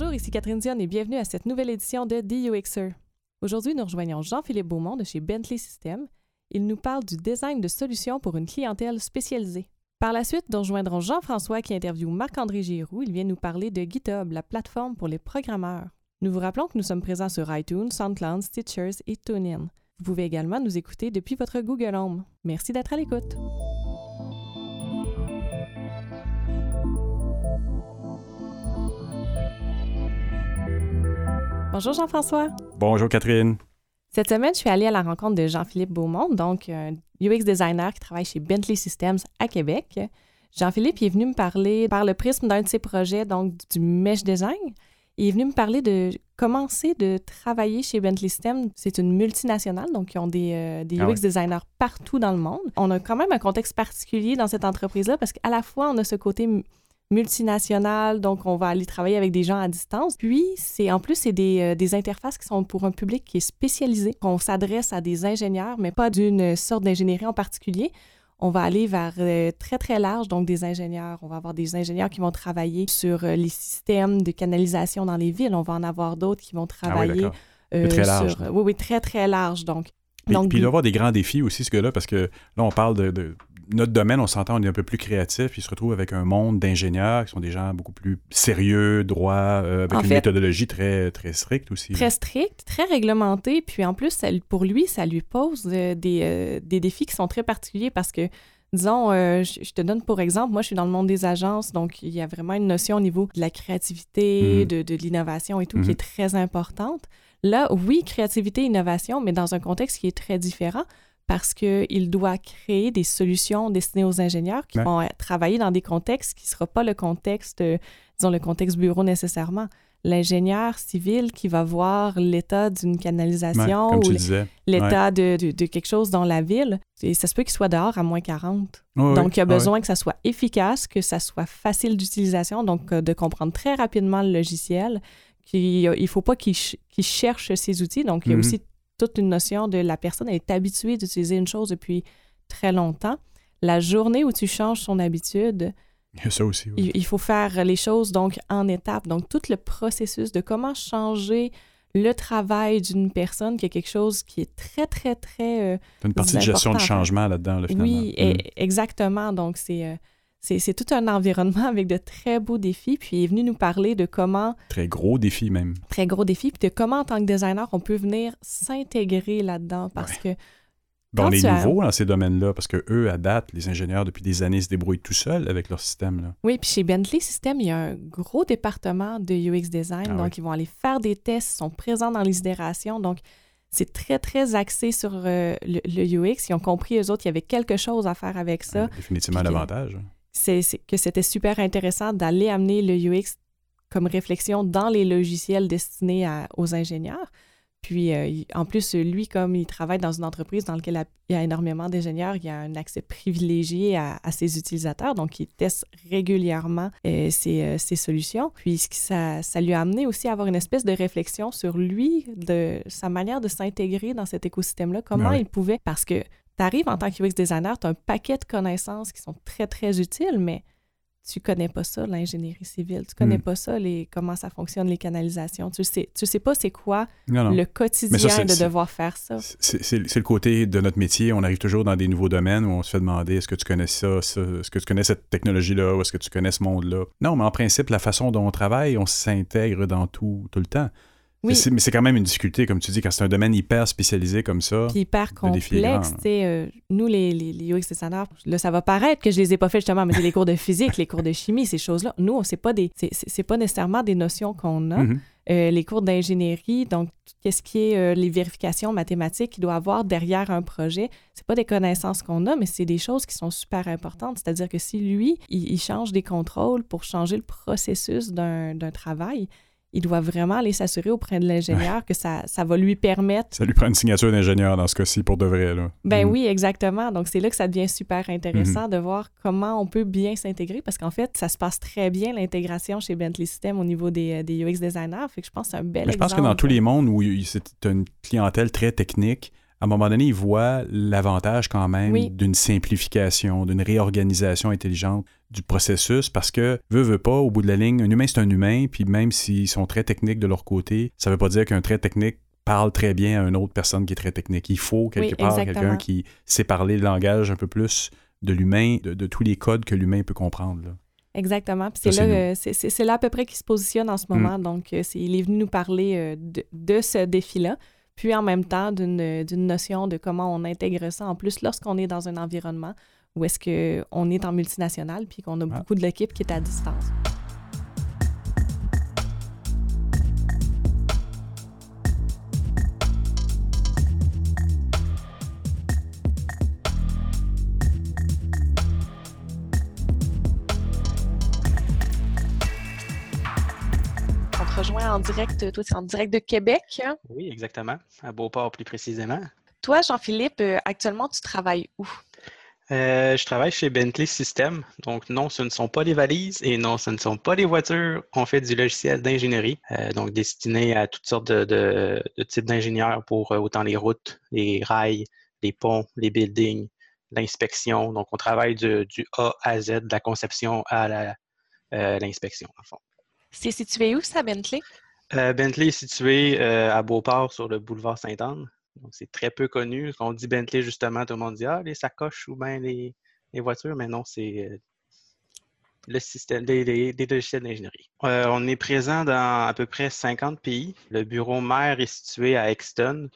Bonjour, ici Catherine Dion et bienvenue à cette nouvelle édition de DUXer. Aujourd'hui, nous rejoignons Jean-Philippe Beaumont de chez Bentley Systems. Il nous parle du design de solutions pour une clientèle spécialisée. Par la suite, nous rejoindrons Jean-François qui interviewe Marc-André Giroux. Il vient nous parler de GitHub, la plateforme pour les programmeurs. Nous vous rappelons que nous sommes présents sur iTunes, SoundCloud, Stitchers et TuneIn. Vous pouvez également nous écouter depuis votre Google Home. Merci d'être à l'écoute. Bonjour Jean-François. Bonjour Catherine. Cette semaine, je suis allée à la rencontre de Jean-Philippe Beaumont, donc un UX designer qui travaille chez Bentley Systems à Québec. Jean-Philippe est venu me parler par le prisme d'un de ses projets, donc du mesh design. Il est venu me parler de commencer de travailler chez Bentley Systems. C'est une multinationale, donc ils ont des, euh, des Ah UX designers partout dans le monde. On a quand même un contexte particulier dans cette entreprise-là parce qu'à la fois, on a ce côté m- multinational, donc on va aller travailler avec des gens à distance. Puis, c'est en plus, c'est des, euh, des interfaces qui sont pour un public qui est spécialisé. On s'adresse à des ingénieurs, mais pas d'une sorte d'ingénierie en particulier. On va aller vers euh, très, très large, donc des ingénieurs. On va avoir des ingénieurs qui vont travailler sur euh, les systèmes de canalisation dans les villes. On va en avoir d'autres qui vont Ah oui, travailler euh, très large, sur... là. Oui, oui, très, très large. Donc, Puis, donc puis il doit y avoir des grands défis aussi, ce gars-là, parce que là, on parle de, de- notre domaine, on s'entend, on est un peu plus créatif, puis il se retrouve avec un monde d'ingénieurs qui sont des gens beaucoup plus sérieux, droits, euh, avec En une fait- méthodologie très, très stricte aussi. très strict, très réglementé. Puis en plus, ça- pour lui, ça lui pose euh, des, euh, des défis qui sont très particuliers parce que, disons, je, je te donne pour exemple, moi, je suis dans le monde des agences, donc il y a vraiment une notion au niveau de la créativité, Mhm. de, de l'innovation et tout, qui Mhm. est très importante. Là, oui, créativité, innovation, mais dans un contexte qui est très différent parce qu'il doit créer des solutions destinées aux ingénieurs qui Ouais. vont euh, travailler dans des contextes qui ne sera pas le contexte, euh, disons, le contexte bureau nécessairement. L'ingénieur civil qui va voir l'état d'une canalisation ou l'état de, de- de quelque chose dans la ville, et ça se peut qu'il soit dehors à moins 40. Ouais, donc, il y a besoin que ça soit efficace, que ça soit facile d'utilisation, donc euh, de comprendre très rapidement le logiciel. qu'il- Il ne faut pas qu'il ch- qu'il cherche ses outils. Donc, il y a Mhm. aussi toute une notion de la personne elle est habituée d'utiliser une chose depuis très longtemps. La journée où tu changes son habitude, Il y a ça aussi. oui. il, il faut faire les choses donc en étapes. Donc, tout le processus de comment changer le travail d'une personne qui a quelque chose qui est très, très, très... euh, une partie de gestion de changement là-dedans, là, finalement. oui, Mm. e- exactement. Donc, c'est... euh, c'est tout un environnement avec de très beaux défis. Puis il est venu nous parler de comment, Très gros défi même. très gros défis, puis de comment en tant que designer, on peut venir s'intégrer là-dedans. Parce que Ben, on est as- nouveau dans ces domaines-là, parce que eux, à date, les ingénieurs, depuis des années, se débrouillent tout seuls avec leur système. Là. Oui, puis chez Bentley System, il y a un gros département de UX design. Ah donc, oui. ils vont aller faire des tests, sont présents dans les itérations. Donc, c'est très, très axé sur euh, le, le UX. Ils ont compris, eux autres, qu'il y avait quelque chose à faire avec ça. Ouais, définitivement que- l'avantage. C'est que c'était super intéressant d'aller amener le UX comme réflexion dans les logiciels destinés à- aux ingénieurs. Puis, euh, en plus, lui, comme il travaille dans une entreprise dans laquelle il y a énormément d'ingénieurs, il y a un accès privilégié à, à ses utilisateurs. Donc, il teste régulièrement euh, ses, euh, ses solutions. Puis, ça, ça lui a amené aussi à avoir une espèce de réflexion sur lui, de sa manière de s'intégrer dans cet écosystème-là, comment il pouvait. Parce que tu arrives en tant que UX designer, tu as un paquet de connaissances qui sont très, très utiles, mais tu connais pas ça, l'ingénierie civile. Tu connais Mm. pas ça, les, comment ça fonctionne, les canalisations. Tu sais, tu sais pas c'est quoi Non, non. le quotidien ça, de devoir faire ça. C'est le côté de notre métier. On arrive toujours dans des nouveaux domaines où on se fait demander est-ce que tu connais ça, ça est-ce que tu connais cette technologie-là, ou est-ce que tu connais ce monde-là? Non, mais en principe, la façon dont on travaille, on s'intègre dans tout, tout le temps. Oui. Mais c'est- quand même une difficulté, comme tu dis, quand c'est un domaine hyper spécialisé comme ça. Puis hyper complexe. là. tu sais, euh, nous, les, les, les UX designers, là, ça va paraître que je les ai pas fait justement, mais c'est les cours de physique, les cours de chimie, ces choses-là. Nous, pas des, c'est- c'est c'est pas nécessairement des notions qu'on a. Mhm. Euh, les cours d'ingénierie, donc qu'est-ce qui est euh, les vérifications mathématiques qu'il doit avoir derrière un projet, c'est pas des connaissances qu'on a, mais c'est des choses qui sont super importantes. C'est-à-dire que si lui, il, il change des contrôles pour changer le processus d'un travail, il doit vraiment aller s'assurer auprès de l'ingénieur que ça, ça va lui permettre Ça lui prend une signature d'ingénieur dans ce cas-ci pour de vrai. Là. ben Mhm. oui, exactement. Donc, c'est là que ça devient super intéressant de voir comment on peut bien s'intégrer parce qu'en fait, ça se passe très bien l'intégration chez Bentley System au niveau des, euh, des UX designers. Fait que je pense que c'est un bel Mais je pense que exemple. dans tous les mondes où c'est une clientèle très technique, à un moment donné, ils voient l'avantage quand même d'une simplification, d'une réorganisation intelligente du processus parce que, veut, veut pas, au bout de la ligne, un humain, c'est un humain, puis même s'ils sont très techniques de leur côté, ça veut pas dire qu'un très technique parle très bien à une autre personne qui est très technique. Il faut quelque part quelqu'un qui sait parler le langage un peu plus de l'humain, de, tous les codes que l'humain peut comprendre. Exactement. c'est là, euh, c'est là à peu près qu'il se positionne en ce mm. moment. Donc, euh, il est venu nous parler euh, de, ce défi-là, puis en même temps d'une notion de comment on intègre ça en plus lorsqu'on est dans un environnement où est-ce qu'on est en multinational, puis qu'on a ah. beaucoup de l'équipe qui est à distance. En direct, toi, c'est en direct de Québec. Oui, exactement, à Beauport plus précisément. Toi, Jean-Philippe, euh, actuellement, tu travailles où? Euh, je travaille chez Bentley Systems. Donc, non, ce ne sont pas les valises et non, ce ne sont pas les voitures. On fait du logiciel d'ingénierie, euh, donc destiné à toutes sortes de, types d'ingénieurs pour autant les routes, les rails, les ponts, les buildings, l'inspection. Donc, on travaille du, A à Z, de la conception à l'inspection, en fond. C'est situé où, ça, Bentley? Euh, Bentley est situé euh, à Beauport, sur le boulevard Sainte-Anne. C'est très peu connu. Quand on dit Bentley, justement, tout le monde dit Ah, les sacoches ou bien les, voitures, mais non, c'est euh, le système des, logiciels d'ingénierie. on est présent dans à peu près 50 pays. Le bureau mère est situé à Exton.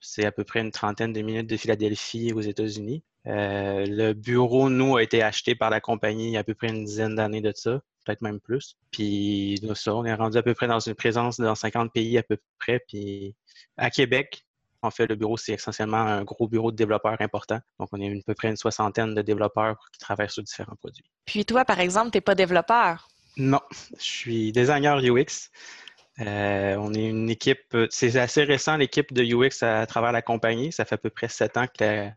C'est à peu près une trentaine de minutes de Philadelphie aux États-Unis. le bureau, nous, a été acheté par la compagnie il y a à peu près une dizaine d'années de ça peut-être même plus. Puis nous, ça, on est rendu à peu près dans une présence dans 50 pays à peu près. Puis à Québec, en fait, le bureau, c'est essentiellement un gros bureau de développeurs important. Donc, on est à peu près une soixantaine de développeurs qui travaillent sur différents produits. Puis toi, par exemple, tu n'es pas développeur? Non, je suis designer UX. Euh, on est une équipe, c'est assez récent l'équipe de UX à, travers la compagnie. Ça fait à peu près sept ans que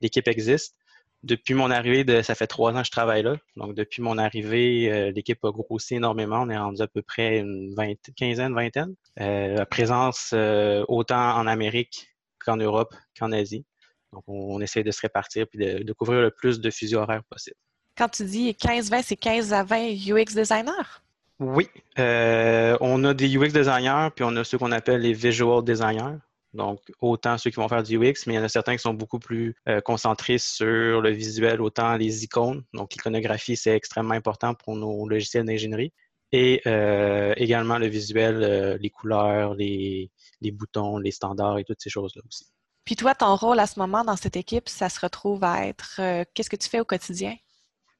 l'équipe existe depuis mon arrivée, de, ça fait trois ans que je travaille là. Donc, depuis mon arrivée, euh, l'équipe a grossi énormément. On est rendu à peu près une quinzaine, vingtaine. Euh, présence euh, autant en Amérique qu'en Europe qu'en Asie. Donc, on, essaie de se répartir puis de, couvrir le plus de fuseaux horaires possible. Quand tu dis 15-20, c'est 15 à 20 UX designers? Oui. on a des UX designers, puis on a ceux qu'on appelle les visual designers. Donc, autant ceux qui vont faire du UX, mais il y en a certains qui sont beaucoup plus euh, concentrés sur le visuel, autant les icônes. Donc, l'iconographie, c'est extrêmement important pour nos logiciels d'ingénierie. Et euh, également le visuel, euh, les couleurs, les, boutons, les standards et toutes ces choses-là aussi. Puis toi, ton rôle à ce moment dans cette équipe, ça se retrouve à être qu'est-ce que tu fais au quotidien?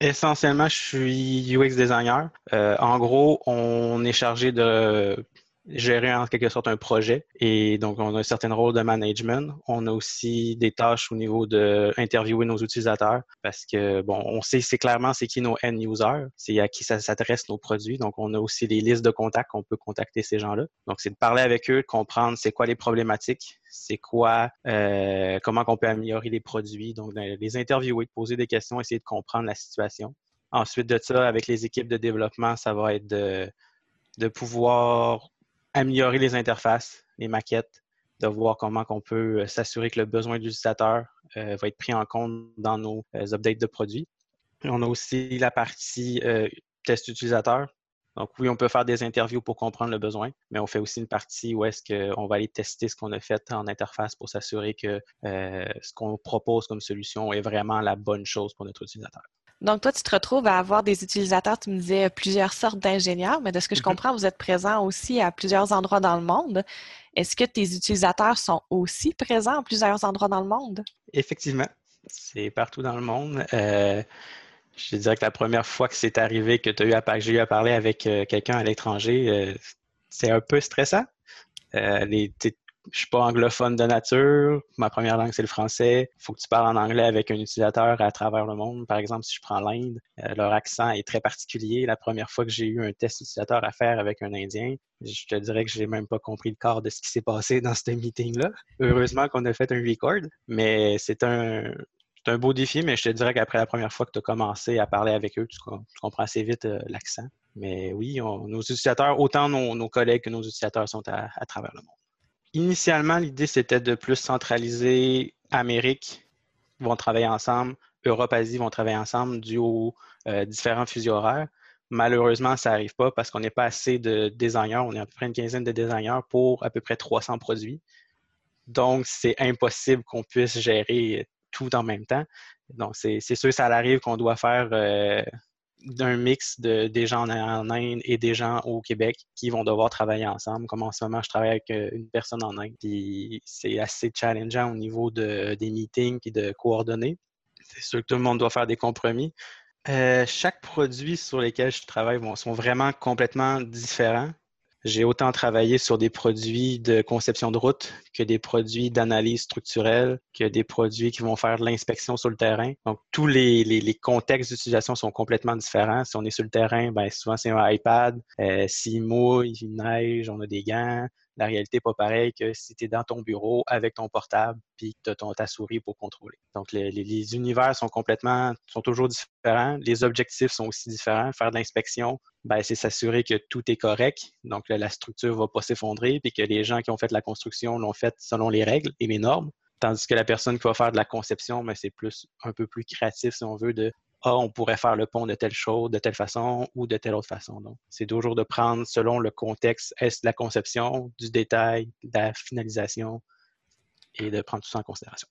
Essentiellement, je suis UX designer. en gros, on est chargé de gérer en quelque sorte un projet. Et donc, on a un certain rôle de management. On a aussi des tâches au niveau de interviewer nos utilisateurs parce que, bon, on sait clairement c'est qui nos end users, c'est à qui ça s'adresse nos produits. Donc, on a aussi des listes de contacts qu'on peut contacter ces gens-là. Donc, c'est de parler avec eux, de comprendre c'est quoi les problématiques, c'est quoi, euh, comment on peut améliorer les produits. Donc, les interviewer, poser des questions, essayer de comprendre la situation. Ensuite de ça, avec les équipes de développement, ça va être de, de pouvoir améliorer les interfaces, les maquettes, de voir comment on peut euh, s'assurer que le besoin de l'utilisateur euh, va être pris en compte dans nos euh, updates de produits. On a aussi la partie test utilisateur. Donc oui, on peut faire des interviews pour comprendre le besoin, mais on fait aussi une partie où est-ce qu'on va aller tester ce qu'on a fait en interface pour s'assurer que ce qu'on propose comme solution est vraiment la bonne chose pour notre utilisateur. Donc, toi, tu te retrouves à avoir des utilisateurs, tu me disais plusieurs sortes d'ingénieurs, mais de ce que je mm-hmm. comprends, vous êtes présent aussi à plusieurs endroits dans le monde. Est-ce que tes utilisateurs sont aussi présents à plusieurs endroits dans le monde? Effectivement, c'est partout dans le monde. Euh, je dirais que la première fois que c'est arrivé que tu as eu à, j'ai eu à parler avec euh, quelqu'un à l'étranger, euh, c'est un peu stressant. les, je suis pas anglophone de nature. Ma première langue, c'est le français. Il faut que tu parles en anglais avec un utilisateur à travers le monde. Par exemple, si je prends l'Inde, euh, leur accent est très particulier. La première fois que j'ai eu un test utilisateur à faire avec un Indien, je te dirais que je n'ai même pas compris le corps de ce qui s'est passé dans ce meeting-là. Heureusement qu'on a fait un record, mais c'est un, un beau défi, mais je te dirais qu'après la première fois que tu as commencé à parler avec eux, tu, comprends assez vite euh, l'accent. Mais oui, nos utilisateurs, autant nos, collègues que nos utilisateurs sont à travers le monde. Initialement, l'idée, c'était de plus centraliser Amérique, vont travailler ensemble, Europe, Asie vont travailler ensemble dû aux euh, différents fuseaux horaires. Malheureusement, ça n'arrive pas parce qu'on n'est pas assez de designers. On est à peu près une quinzaine de designers pour à peu près 300 produits. Donc, c'est impossible qu'on puisse gérer tout en même temps. Donc, c'est sûr, ça arrive qu'on doit faire euh, d'un mix de, des gens en, Inde et des gens au Québec qui vont devoir travailler ensemble. Comme en ce moment, je travaille avec euh, une personne en Inde. Puis c'est assez challengeant au niveau de, des meetings et de coordonner. C'est sûr que tout le monde doit faire des compromis. Euh, chaque produit sur lesquels je travaille sont vraiment complètement différents. J'ai autant travaillé sur des produits de conception de route que des produits d'analyse structurelle, que des produits qui vont faire de l'inspection sur le terrain. Donc, tous les, contextes d'utilisation sont complètement différents. Si on est sur le terrain, ben, souvent c'est un iPad. Euh, s'il mouille, il neige, on a des gants la réalité n'est pas pareille que si tu es dans ton bureau avec ton portable puis que tu as ta souris pour contrôler. Donc, les, univers sont complètement, sont toujours différents. Les objectifs sont aussi différents. Faire de l'inspection, ben, c'est s'assurer que tout est correct. Donc, la structure ne va pas s'effondrer puis que les gens qui ont fait la construction l'ont fait selon les règles et les normes. Tandis que la personne qui va faire de la conception, ben, c'est plus un peu plus créatif, si on veut, de ah, on pourrait faire le pont de telle chose, de telle façon ou de telle autre façon. Donc, c'est toujours de prendre selon le contexte, est-ce la conception, du détail, de la finalisation et de prendre tout ça en considération.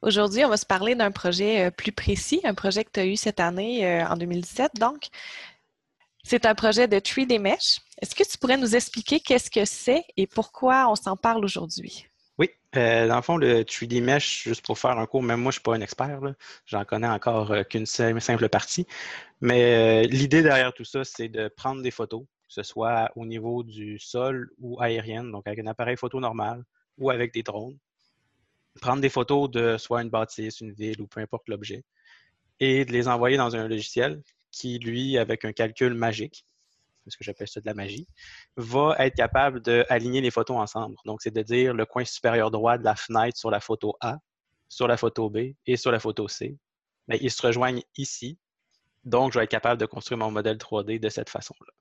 Aujourd'hui, on va se parler d'un projet euh, plus précis, un projet que tu as eu cette année, euh, en 2017, donc. C'est un projet de 3D Mesh. Est-ce que tu pourrais nous expliquer qu'est-ce que c'est et pourquoi on s'en parle aujourd'hui? Euh, dans le fond, le 3D Mesh, juste pour faire un cours, même moi, je ne suis pas un expert, j'en connais encore euh, qu'une simple partie. Mais euh, l'idée derrière tout ça, c'est de prendre des photos, que ce soit au niveau du sol ou aérienne, donc avec un appareil photo normal ou avec des drones. Prendre des photos de soit une bâtisse, une ville ou peu importe l'objet, et de les envoyer dans un logiciel qui, lui, avec un calcul magique, ce que j'appelle ça de la magie, va être capable d'aligner les photos ensemble. Donc, c'est de dire le coin supérieur droit de la fenêtre sur la photo A, sur la photo B et sur la photo C. Mais ils se rejoignent ici. Donc, je vais être capable de construire mon modèle 3D de cette façon-là.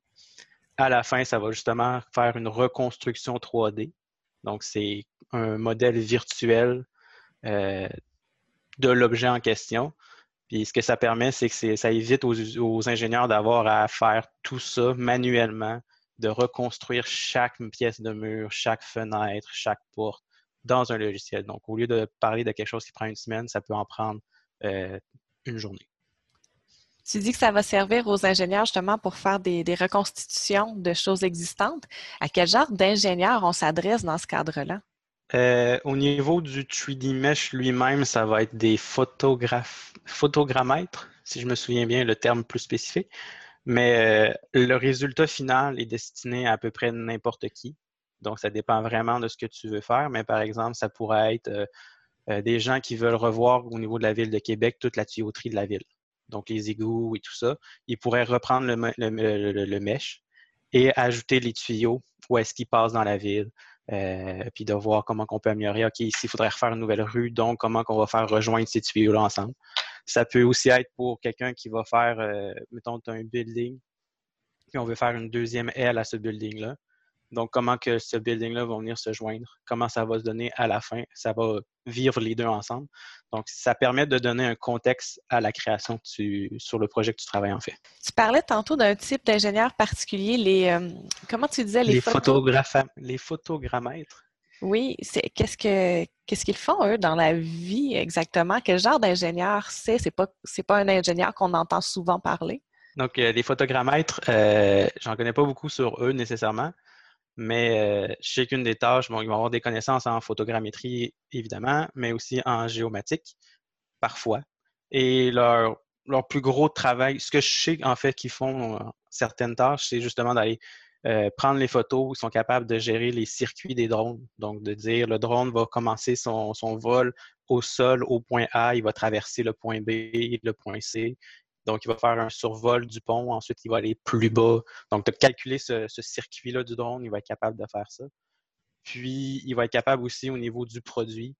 À la fin, ça va justement faire une reconstruction 3D. Donc, c'est un modèle virtuel euh, de l'objet en question puis ce que ça permet, c'est que ça évite aux, ingénieurs d'avoir à faire tout ça manuellement, de reconstruire chaque pièce de mur, chaque fenêtre, chaque porte dans un logiciel. Donc, au lieu de parler de quelque chose qui prend une semaine, ça peut en prendre euh, une journée. Tu dis que ça va servir aux ingénieurs justement pour faire des, reconstitutions de choses existantes. À quel genre d'ingénieurs on s'adresse dans ce cadre-là? Euh, au niveau du 3D Mesh lui-même, ça va être des photogrammètres, si je me souviens bien le terme plus spécifique. Mais euh, le résultat final est destiné à à peu près n'importe qui. Donc, ça dépend vraiment de ce que tu veux faire. Mais par exemple, ça pourrait être euh, des gens qui veulent revoir au niveau de la ville de Québec toute la tuyauterie de la ville. Donc, les égouts et tout ça. Ils pourraient reprendre le, le, le mesh et ajouter les tuyaux où est-ce qu'ils passent dans la ville, euh, puis de voir comment on peut améliorer. OK, ici, il faudrait refaire une nouvelle rue, donc comment on va faire rejoindre ces tuyaux-là ensemble. Ça peut aussi être pour quelqu'un qui va faire, euh, mettons, un building, puis on veut faire une deuxième aile à ce building-là. Donc, comment que ce building-là va venir se joindre, comment ça va se donner à la fin, ça va vivre les deux ensemble. Donc, ça permet de donner un contexte à la création sur le projet que tu travailles en fait. Tu parlais tantôt d'un type d'ingénieur particulier, les euh, comment tu disais les, les photographes, les photogrammètres. Oui, c'est qu'est-ce que qu'est-ce qu'ils font eux dans la vie exactement? Quel genre d'ingénieur c'est? C'est pas c'est pas un ingénieur qu'on entend souvent parler? Donc, euh, les photogrammètres, euh, j'en connais pas beaucoup sur eux nécessairement. Mais euh, chacune des tâches, ils vont avoir des connaissances en photogrammétrie, évidemment, mais aussi en géomatique, parfois. Et leur, leur plus gros travail, ce que je sais en fait qu'ils font euh, certaines tâches, c'est justement d'aller euh, prendre les photos, ils sont capables de gérer les circuits des drones. Donc, de dire le drone va commencer son, son vol au sol au point A, il va traverser le point B, le point C, donc, il va faire un survol du pont. Ensuite, il va aller plus bas. Donc, de calculer ce, circuit-là du drone, il va être capable de faire ça. Puis, il va être capable aussi au niveau du produit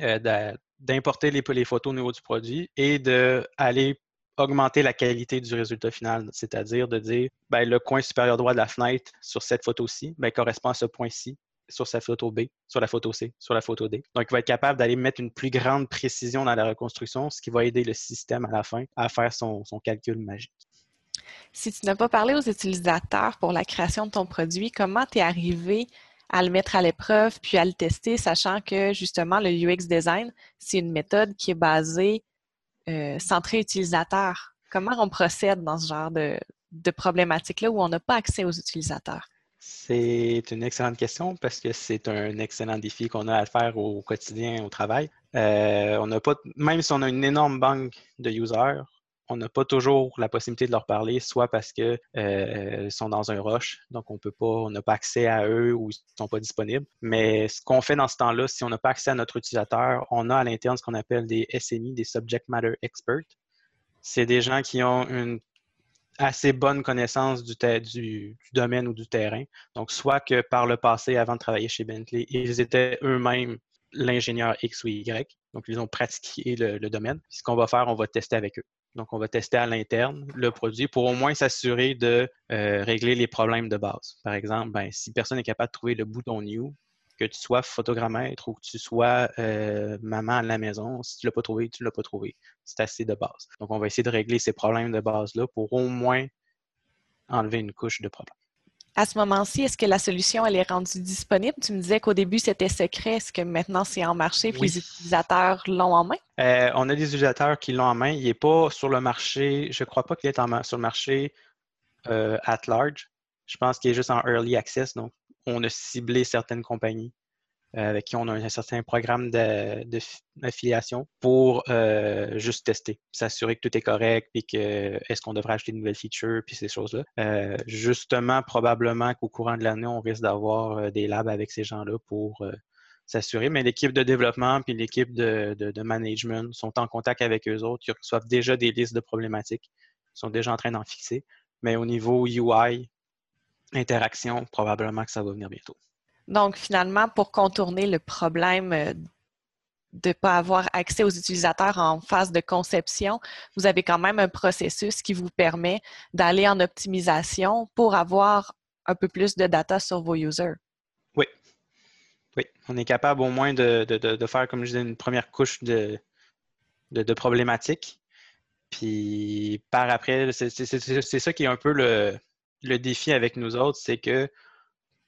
euh, d'importer les, les, photos au niveau du produit et d'aller augmenter la qualité du résultat final, c'est-à-dire de dire ben, le coin supérieur droit de la fenêtre sur cette photo-ci ben, correspond à ce point-ci. Sur sa photo B, sur la photo C, sur la photo D. Donc, il va être capable d'aller mettre une plus grande précision dans la reconstruction, ce qui va aider le système à la fin à faire son, calcul magique. Si tu n'as pas parlé aux utilisateurs pour la création de ton produit, comment tu es arrivé à le mettre à l'épreuve puis à le tester, sachant que justement le UX design, c'est une méthode qui est basée euh, centrée utilisateur? Comment on procède dans ce genre de, de problématique-là où on n'a pas accès aux utilisateurs? C'est une excellente question parce que c'est un excellent défi qu'on a à faire au quotidien au travail. Euh, on n'a pas, même si on a une énorme banque de users, on n'a pas toujours la possibilité de leur parler, soit parce qu'ils euh, sont dans un rush, donc on peut pas, on n'a pas accès à eux ou ils sont pas disponibles. Mais ce qu'on fait dans ce temps-là, si on n'a pas accès à notre utilisateur, on a à l'interne ce qu'on appelle des SMI, des Subject Matter Experts. C'est des gens qui ont une assez bonne connaissance du, domaine ou du terrain. Donc, soit que par le passé, avant de travailler chez Bentley, ils étaient eux-mêmes l'ingénieur X ou Y. Donc, ils ont pratiqué le, le domaine. ce qu'on va faire, on va tester avec eux. Donc, on va tester à l'interne le produit pour au moins s'assurer de euh, régler les problèmes de base. Par exemple, ben, si personne n'est capable de trouver le bouton New, que tu sois photogrammètre ou que tu sois euh, maman à la maison, si tu ne l'as pas trouvé, tu ne l'as pas trouvé. C'est assez de base. Donc, on va essayer de régler ces problèmes de base-là pour au moins enlever une couche de problème à ce moment-ci, est-ce que la solution elle est rendue disponible? Tu me disais qu'au début, c'était secret. Est-ce que maintenant, c'est en marché et les utilisateurs l'ont en main? Euh, on a des utilisateurs qui l'ont en main. Il n'est pas sur le marché. Je ne crois pas qu'il est en, sur le marché euh, at large. Je pense qu'il est juste en early access. Donc, on a ciblé certaines compagnies euh, avec qui on a un certain programme d'affiliation pour euh, juste tester, s'assurer que tout est correct, puis que est-ce qu'on devrait acheter de nouvelles features, puis ces choses-là. Euh, justement, probablement qu'au courant de l'année, on risque d'avoir des labs avec ces gens-là pour s'assurer. Mais l'équipe de développement puis l'équipe de, de, management sont en contact avec eux autres. Ils reçoivent déjà des listes de problématiques. Ils sont déjà en train d'en fixer. Mais au niveau UI, interaction, probablement que ça va venir bientôt. Donc, finalement, pour contourner le problème euh, de ne pas avoir accès aux utilisateurs en phase de conception, vous avez quand même un processus qui vous permet d'aller en optimisation pour avoir un peu plus de data sur vos users. Oui. Oui. On est capable au moins de, faire, comme je disais, une première couche de, de, problématiques. Puis par après, c'est ça qui est un peu le, le défi avec nous autres, c'est que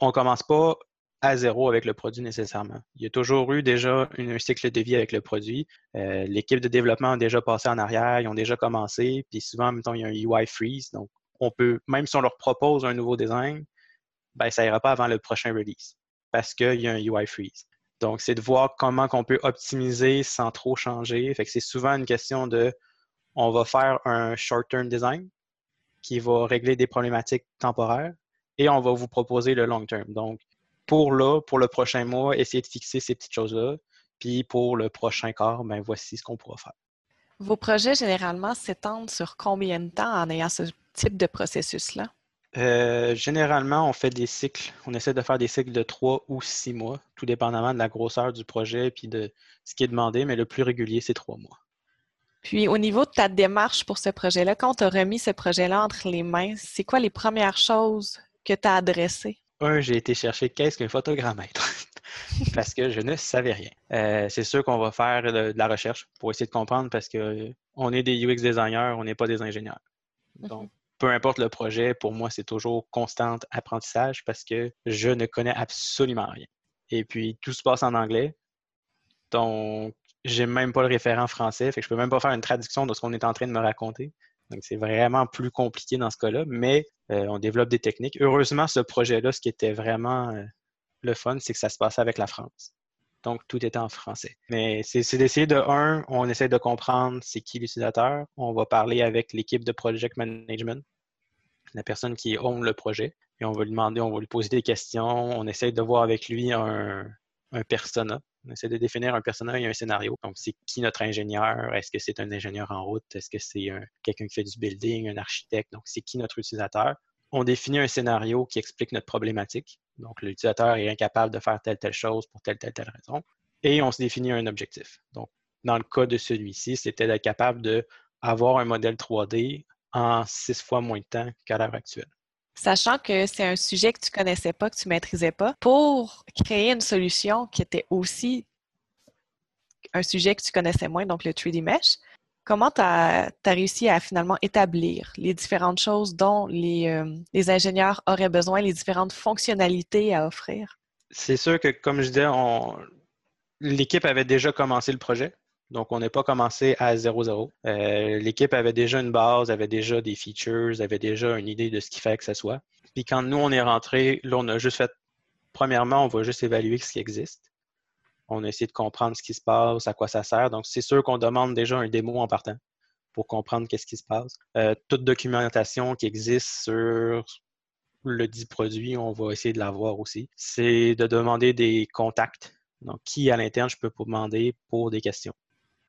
on commence pas à zéro avec le produit nécessairement. Il y a toujours eu déjà un cycle de vie avec le produit. Euh, l'équipe de développement a déjà passé en arrière, ils ont déjà commencé, puis souvent, temps, il y a un UI freeze. Donc, on peut, même si on leur propose un nouveau design, ben, ça ira pas avant le prochain release parce qu'il y a un UI freeze. Donc, c'est de voir comment on peut optimiser sans trop changer. Fait que c'est souvent une question de on va faire un short-term design qui va régler des problématiques temporaires et on va vous proposer le long term. Donc, pour là, pour le prochain mois, essayer de fixer ces petites choses-là. Puis pour le prochain quart, ben voici ce qu'on pourra faire. Vos projets, généralement, s'étendent sur combien de temps en ayant ce type de processus-là? Euh, généralement, on fait des cycles. On essaie de faire des cycles de trois ou six mois, tout dépendamment de la grosseur du projet et de ce qui est demandé, mais le plus régulier, c'est trois mois. Puis, au niveau de ta démarche pour ce projet-là, quand tu as remis ce projet-là entre les mains, c'est quoi les premières choses que tu as adressées? un, j'ai été chercher qu'est-ce qu'un photogrammètre parce que je ne savais rien. Euh, c'est sûr qu'on va faire de, la recherche pour essayer de comprendre parce qu'on est des UX designers, on n'est pas des ingénieurs. Mhm. Donc, peu importe le projet, pour moi, c'est toujours constant apprentissage parce que je ne connais absolument rien. Et puis, tout se passe en anglais. Donc, j'ai même pas le référent français, fait que je peux même pas faire une traduction de ce qu'on est en train de me raconter. Donc, c'est vraiment plus compliqué dans ce cas-là, mais euh, on développe des techniques. Heureusement, ce projet-là, ce qui était vraiment euh, le fun, c'est que ça se passait avec la France. Donc, tout était en français. Mais c'est d'essayer de, un, on essaie de comprendre c'est qui l'utilisateur. On va parler avec l'équipe de project management, la personne qui own le projet. Et on va lui demander, on va lui poser des questions. On essaie de voir avec lui un, un persona. On essaie de définir un personnage et un scénario. Donc, c'est qui notre ingénieur? Est-ce que c'est un ingénieur en route? Est-ce que c'est quelqu'un qui fait du building, un architecte? Donc, c'est qui notre utilisateur? On définit un scénario qui explique notre problématique. Donc, l'utilisateur est incapable de faire telle, telle chose pour telle, telle, telle raison. Et on se définit un objectif. Donc, dans le cas de celui-ci, c'était d'être capable d'avoir un modèle 3D en six fois moins de temps qu'à l'heure actuelle. Sachant que c'est un sujet que tu connaissais pas, que tu maîtrisais pas, pour créer une solution qui était aussi un sujet que tu connaissais moins, donc le 3D Mesh, comment tu as, réussi à finalement établir les différentes choses dont les, euh, les ingénieurs auraient besoin, les différentes fonctionnalités à offrir? C'est sûr que, comme je disais, l'équipe avait déjà commencé le projet. Donc, on n'est pas commencé à 0-0. Euh, l'équipe avait déjà une base, avait déjà des features, avait déjà une idée de ce qu'il fallait que ce soit. Puis quand nous, on est rentré, là, on a juste fait, premièrement, on va juste évaluer ce qui existe. On a essayé de comprendre ce qui se passe, à quoi ça sert. Donc, c'est sûr qu'on demande déjà un démo en partant pour comprendre qu'est-ce qui se passe. Euh, toute documentation qui existe sur le dit produit, on va essayer de l'avoir aussi. C'est de demander des contacts. Donc, qui à l'interne je peux demander pour des questions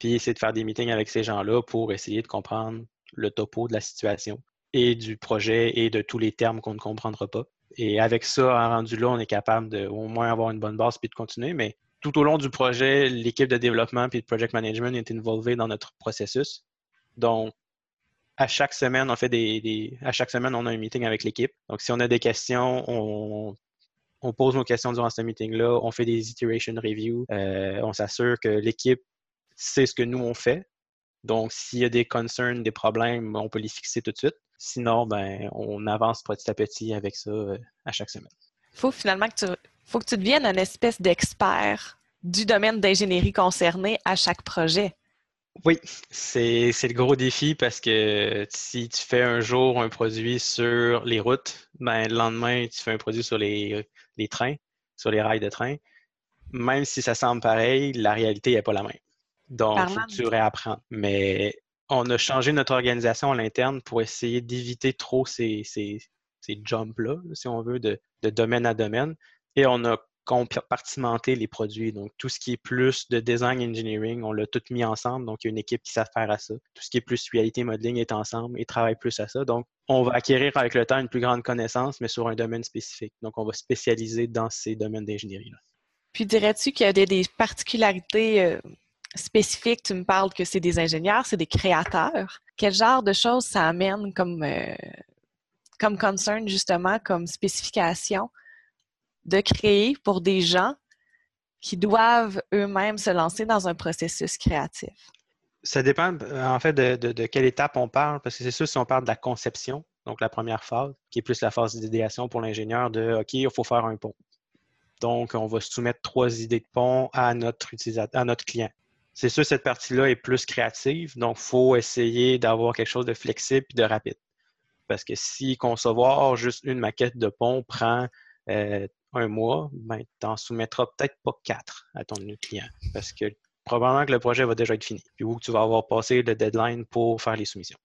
puis essayer de faire des meetings avec ces gens-là pour essayer de comprendre le topo de la situation et du projet et de tous les termes qu'on ne comprendra pas. Et avec ça, rendu là, on est capable de au moins avoir une bonne base puis de continuer. Mais tout au long du projet, l'équipe de développement puis de project management est involvée dans notre processus. Donc, à chaque semaine, on fait des, à chaque semaine, on a un meeting avec l'équipe. Donc, si on a des questions, on, pose nos questions durant ce meeting-là, on fait des iteration reviews, euh, on s'assure que l'équipe c'est ce que nous, on fait. Donc, s'il y a des concerns, des problèmes, on peut les fixer tout de suite. Sinon, ben, on avance petit à petit avec ça euh, à chaque semaine. Il faut finalement que tu, faut que tu deviennes un espèce d'expert du domaine d'ingénierie concerné à chaque projet. Oui, c'est le gros défi parce que si tu fais un jour un produit sur les routes, ben, le lendemain, tu fais un produit sur les, les trains, sur les rails de train. Même si ça semble pareil, la réalité n'est pas la même. Donc, il faut que tu réapprennes. Mais on a changé notre organisation à l'interne pour essayer d'éviter trop ces, ces, jumps-là, si on veut, de, domaine à domaine. Et on a compartimenté les produits. Donc, tout ce qui est plus de design engineering, on l'a tout mis ensemble. Donc, il y a une équipe qui sait faire à ça. Tout ce qui est plus reality modeling est ensemble et travaille plus à ça. Donc, on va acquérir avec le temps une plus grande connaissance, mais sur un domaine spécifique. Donc, on va spécialiser dans ces domaines d'ingénierie-là. Puis, dirais-tu qu'il y a des, particularités euh, spécifique, tu me parles que c'est des ingénieurs, c'est des créateurs. Quel genre de choses ça amène comme, euh, comme concern, justement, comme spécification de créer pour des gens qui doivent eux-mêmes se lancer dans un processus créatif? Ça dépend euh, en fait de, quelle étape on parle, parce que c'est sûr si on parle de la conception, donc la première phase, qui est plus la phase d'idéation pour l'ingénieur de OK, il faut faire un pont. Donc, on va soumettre trois idées de pont à notre utilisateur, à notre client. C'est sûr, cette partie-là est plus créative, donc il faut essayer d'avoir quelque chose de flexible et de rapide. Parce que si concevoir juste une maquette de pont prend euh, un mois, ben, tu n'en soumettras peut-être pas quatre à ton client. Parce que probablement que le projet va déjà être fini. Puis où tu vas avoir passé le deadline pour faire les soumissions.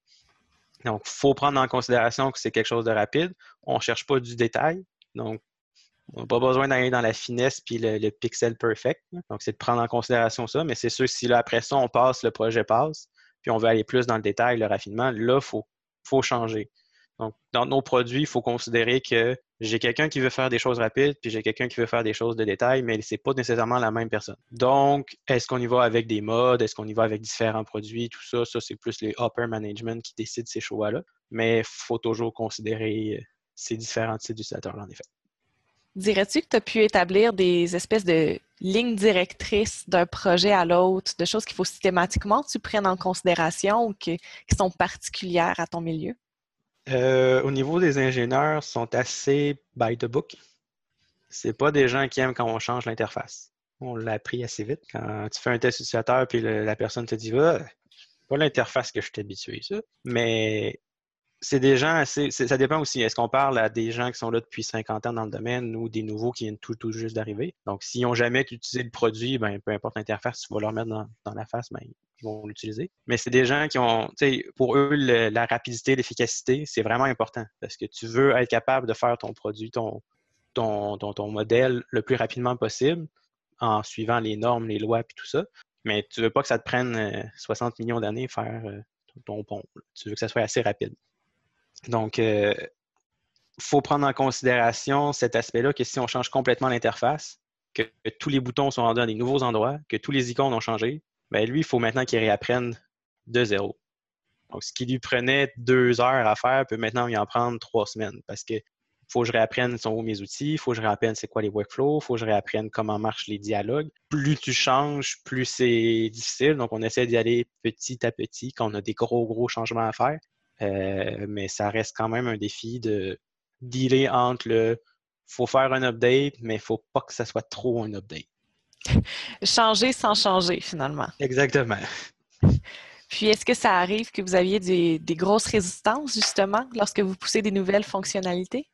Donc, il faut prendre en considération que c'est quelque chose de rapide. On ne cherche pas du détail. Donc, on n'a pas besoin d'aller dans la finesse puis le, pixel perfect. Donc, c'est de prendre en considération ça. Mais c'est sûr, si là, après ça, on passe, le projet passe, puis on veut aller plus dans le détail, le raffinement, là, il faut, faut changer. Donc, dans nos produits, il faut considérer que j'ai quelqu'un qui veut faire des choses rapides, puis j'ai quelqu'un qui veut faire des choses de détail, mais ce n'est pas nécessairement la même personne. Donc, est-ce qu'on y va avec des modes? Est-ce qu'on y va avec différents produits? Tout ça, ça, c'est plus les upper management qui décident ces choix-là. Mais faut toujours considérer ces différents types d'utilisateurs-là, en effet. Dirais-tu que tu as pu établir des espèces de lignes directrices d'un projet à l'autre, de choses qu'il faut systématiquement que tu prennes en considération ou qui sont particulières à ton milieu? Euh, au niveau des ingénieurs, sont assez by the book. C'est pas des gens qui aiment quand on change l'interface. On l'a appris assez vite. Quand tu fais un test utilisateur puis la personne te dit ah, pas l'interface que je suis habitué, ça. Mais c'est des gens assez. Ça dépend aussi. Est-ce qu'on parle à des gens qui sont là depuis 50 ans dans le domaine ou des nouveaux qui viennent tout, juste d'arriver? Donc, s'ils n'ont jamais utilisé le produit, ben, peu importe l'interface, tu vas leur mettre dans, la face, ben, ils vont l'utiliser. Mais c'est des gens qui ont, pour eux, la rapidité, l'efficacité, c'est vraiment important parce que tu veux être capable de faire ton produit, ton, modèle le plus rapidement possible en suivant les normes, les lois et tout ça. Mais tu veux pas que ça te prenne 60 euh, millions d'années faire euh, ton pont. Tu veux que ça soit assez rapide. Donc, il euh, faut prendre en considération cet aspect-là que si on change complètement l'interface, que, tous les boutons sont rendus à des nouveaux endroits, que tous les icônes ont changé, ben lui, il faut maintenant qu'il réapprenne de zéro. Donc, ce qui lui prenait deux heures à faire peut maintenant lui en prendre trois semaines parce que faut que je réapprenne sont mes outils, il faut que je réapprenne c'est quoi les workflows, faut que je réapprenne comment marchent les dialogues. Plus tu changes, plus c'est difficile. Donc, on essaie d'y aller petit à petit quand on a des gros, gros changements à faire. Euh, mais ça reste quand même un défi de dealer entre le faut faire un update, mais il ne faut pas que ça soit trop un update. changer sans changer, finalement. Exactement. Puis, est-ce que ça arrive que vous aviez des, des, grosses résistances, justement, lorsque vous poussez des nouvelles fonctionnalités?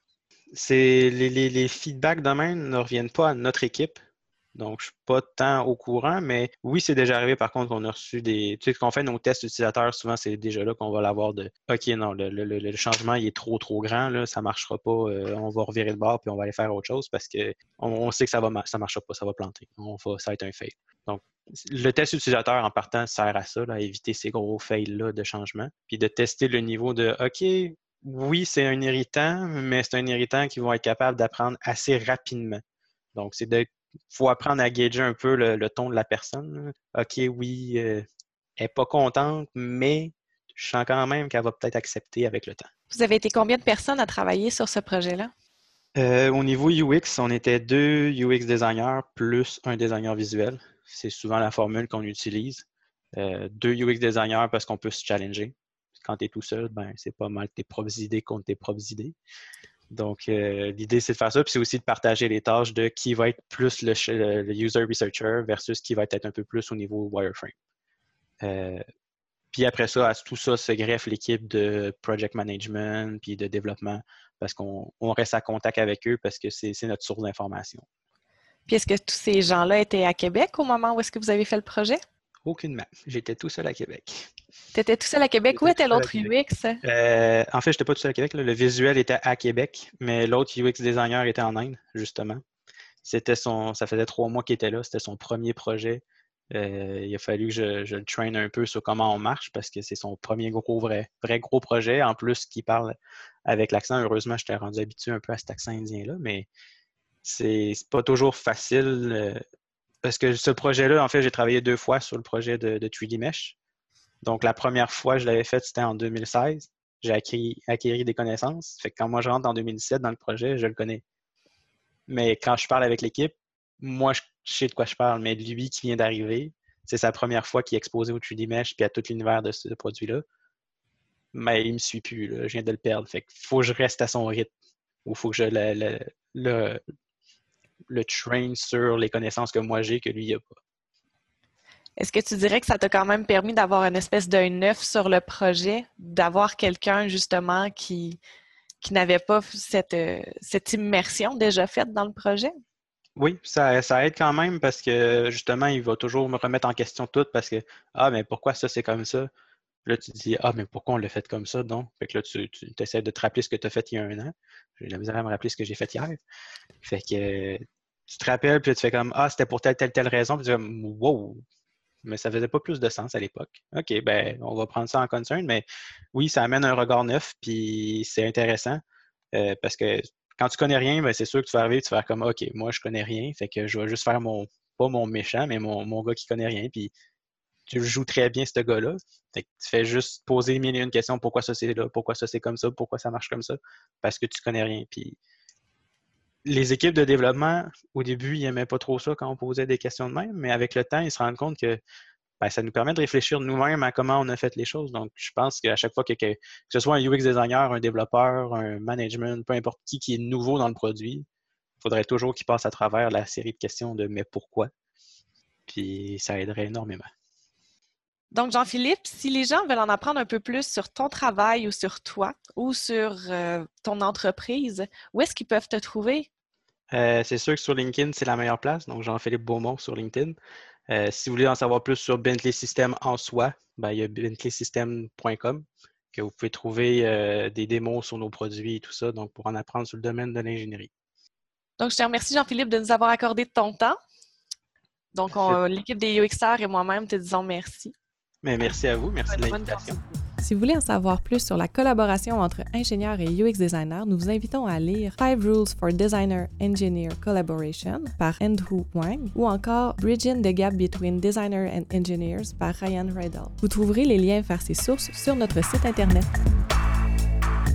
c'est les, les, feedbacks de même ne reviennent pas à notre équipe. Donc, je ne suis pas tant au courant, mais oui, c'est déjà arrivé par contre qu'on a reçu des. Tu sais, qu'on fait nos tests utilisateurs, souvent, c'est déjà là qu'on va l'avoir de OK, non, le, changement il est trop, trop grand, là, ça ne marchera pas, euh, on va revirer le bord puis on va aller faire autre chose parce qu'on on sait que ça ne ça marchera pas, ça va planter. On va, ça va être un fail. Donc, le test utilisateur en partant sert à ça, à éviter ces gros fails-là de changement, puis de tester le niveau de OK, oui, c'est un irritant, mais c'est un irritant qui va être capable d'apprendre assez rapidement. Donc, c'est de faut apprendre à gager un peu le, ton de la personne. OK, oui, euh, elle n'est pas contente, mais je sens quand même qu'elle va peut-être accepter avec le temps. Vous avez été combien de personnes à travailler sur ce projet-là? Euh, au niveau UX, on était deux UX designers plus un designer visuel. C'est souvent la formule qu'on utilise. Euh, deux UX designers parce qu'on peut se challenger quand tu es tout seul, ben, c'est pas mal tes propres idées contre tes propres idées. Donc, euh, l'idée, c'est de faire ça. Puis c'est aussi de partager les tâches de qui va être plus le, user researcher versus qui va être un peu plus au niveau wireframe. Euh, puis après ça, à tout ça se greffe l'équipe de project management puis de développement parce qu'on reste à contact avec eux parce que c'est notre source d'information. Puis est-ce que tous ces gens-là étaient à Québec au moment où est-ce que vous avez fait le projet? Aucunement. J'étais tout seul à Québec. Tu étais tout seul à Québec? Où était l'autre UX? Euh, en fait, je n'étais pas tout seul à Québec. Le visuel était à Québec, mais l'autre UX designer était en Inde, justement. C'était son, ça faisait trois mois qu'il était là. C'était son premier projet. Euh, il a fallu que je, le traîne un peu sur comment on marche parce que c'est son premier gros, vrai, vrai gros projet. En plus, qui parle avec l'accent. Heureusement, je t'ai rendu habitué un peu à cet accent indien-là, mais c'est pas toujours facile euh, parce que ce projet-là, en fait, j'ai travaillé deux fois sur le projet de, 3D Mesh. Donc, la première fois je l'avais fait, c'était en 2016. J'ai acquis, des connaissances. Fait que quand moi je rentre en 2017 dans le projet, je le connais. Mais quand je parle avec l'équipe, moi, je sais de quoi je parle, mais lui qui vient d'arriver, c'est sa première fois qu'il est exposé au 3D Mesh puis à tout l'univers de ce produit-là. Mais il me suit plus, je viens de le perdre. Fait qu'il faut que je reste à son rythme. Ou faut que je le, le train sur les connaissances que moi j'ai que lui n'a pas. Est-ce que tu dirais que ça t'a quand même permis d'avoir une espèce d'œil neuf sur le projet, d'avoir quelqu'un justement qui, n'avait pas cette, cette immersion déjà faite dans le projet? Oui, ça, ça, aide quand même parce que justement, il va toujours me remettre en question tout parce que Ah, mais pourquoi ça c'est comme ça? Là, tu dis Ah, mais pourquoi on l'a fait comme ça donc? Fait que là, tu, tu essaies de te rappeler ce que tu as fait il y a un an. J'ai la misère à me rappeler ce que j'ai fait hier. Fait que tu te rappelles, puis tu fais comme Ah, c'était pour telle, telle, telle raison, puis tu fais Wow! Mais ça faisait pas plus de sens à l'époque. OK, ben, on va prendre ça en concern, mais oui, ça amène un regard neuf, puis c'est intéressant euh, parce que quand tu connais rien, ben, c'est sûr que tu vas arriver et tu vas faire comme OK, moi, je connais rien, fait que je vais juste faire mon, pas mon méchant, mais mon, mon gars qui connaît rien, puis tu joues très bien, ce gars-là. Tu fais juste poser mille et une questions pourquoi ça c'est là, pourquoi ça c'est comme ça, pourquoi ça marche comme ça, parce que tu connais rien. Puis les équipes de développement, au début, ils n'aimaient pas trop ça quand on posait des questions de même, mais avec le temps, ils se rendent compte que ben, ça nous permet de réfléchir nous-mêmes à comment on a fait les choses. Donc, je pense qu'à chaque fois que, que, ce soit un UX designer, un développeur, un management, peu importe qui qui est nouveau dans le produit, il faudrait toujours qu'il passe à travers la série de questions de mais pourquoi. Puis ça aiderait énormément. Donc, Jean-Philippe, si les gens veulent en apprendre un peu plus sur ton travail ou sur toi ou sur euh, ton entreprise, où est-ce qu'ils peuvent te trouver? Euh, c'est sûr que sur LinkedIn, c'est la meilleure place. Donc, Jean-Philippe Beaumont sur LinkedIn. Euh, si vous voulez en savoir plus sur Bentley System en soi, ben, il y a bentley-system.com que vous pouvez trouver des démos sur nos produits et tout ça, donc pour en apprendre sur le domaine de l'ingénierie. Donc, je te remercie, Jean-Philippe, de nous avoir accordé ton temps. Donc, l'équipe des UXR et moi-même te disons merci. Mais merci à vous, merci de l'invitation. Si vous voulez en savoir plus sur la collaboration entre ingénieurs et UX designers, nous vous invitons à lire Five Rules for Designer Engineer Collaboration par Andrew Wang ou encore Bridging the Gap Between Designer and Engineers par Ryan Riddle. Vous trouverez les liens vers ces sources sur notre site Internet.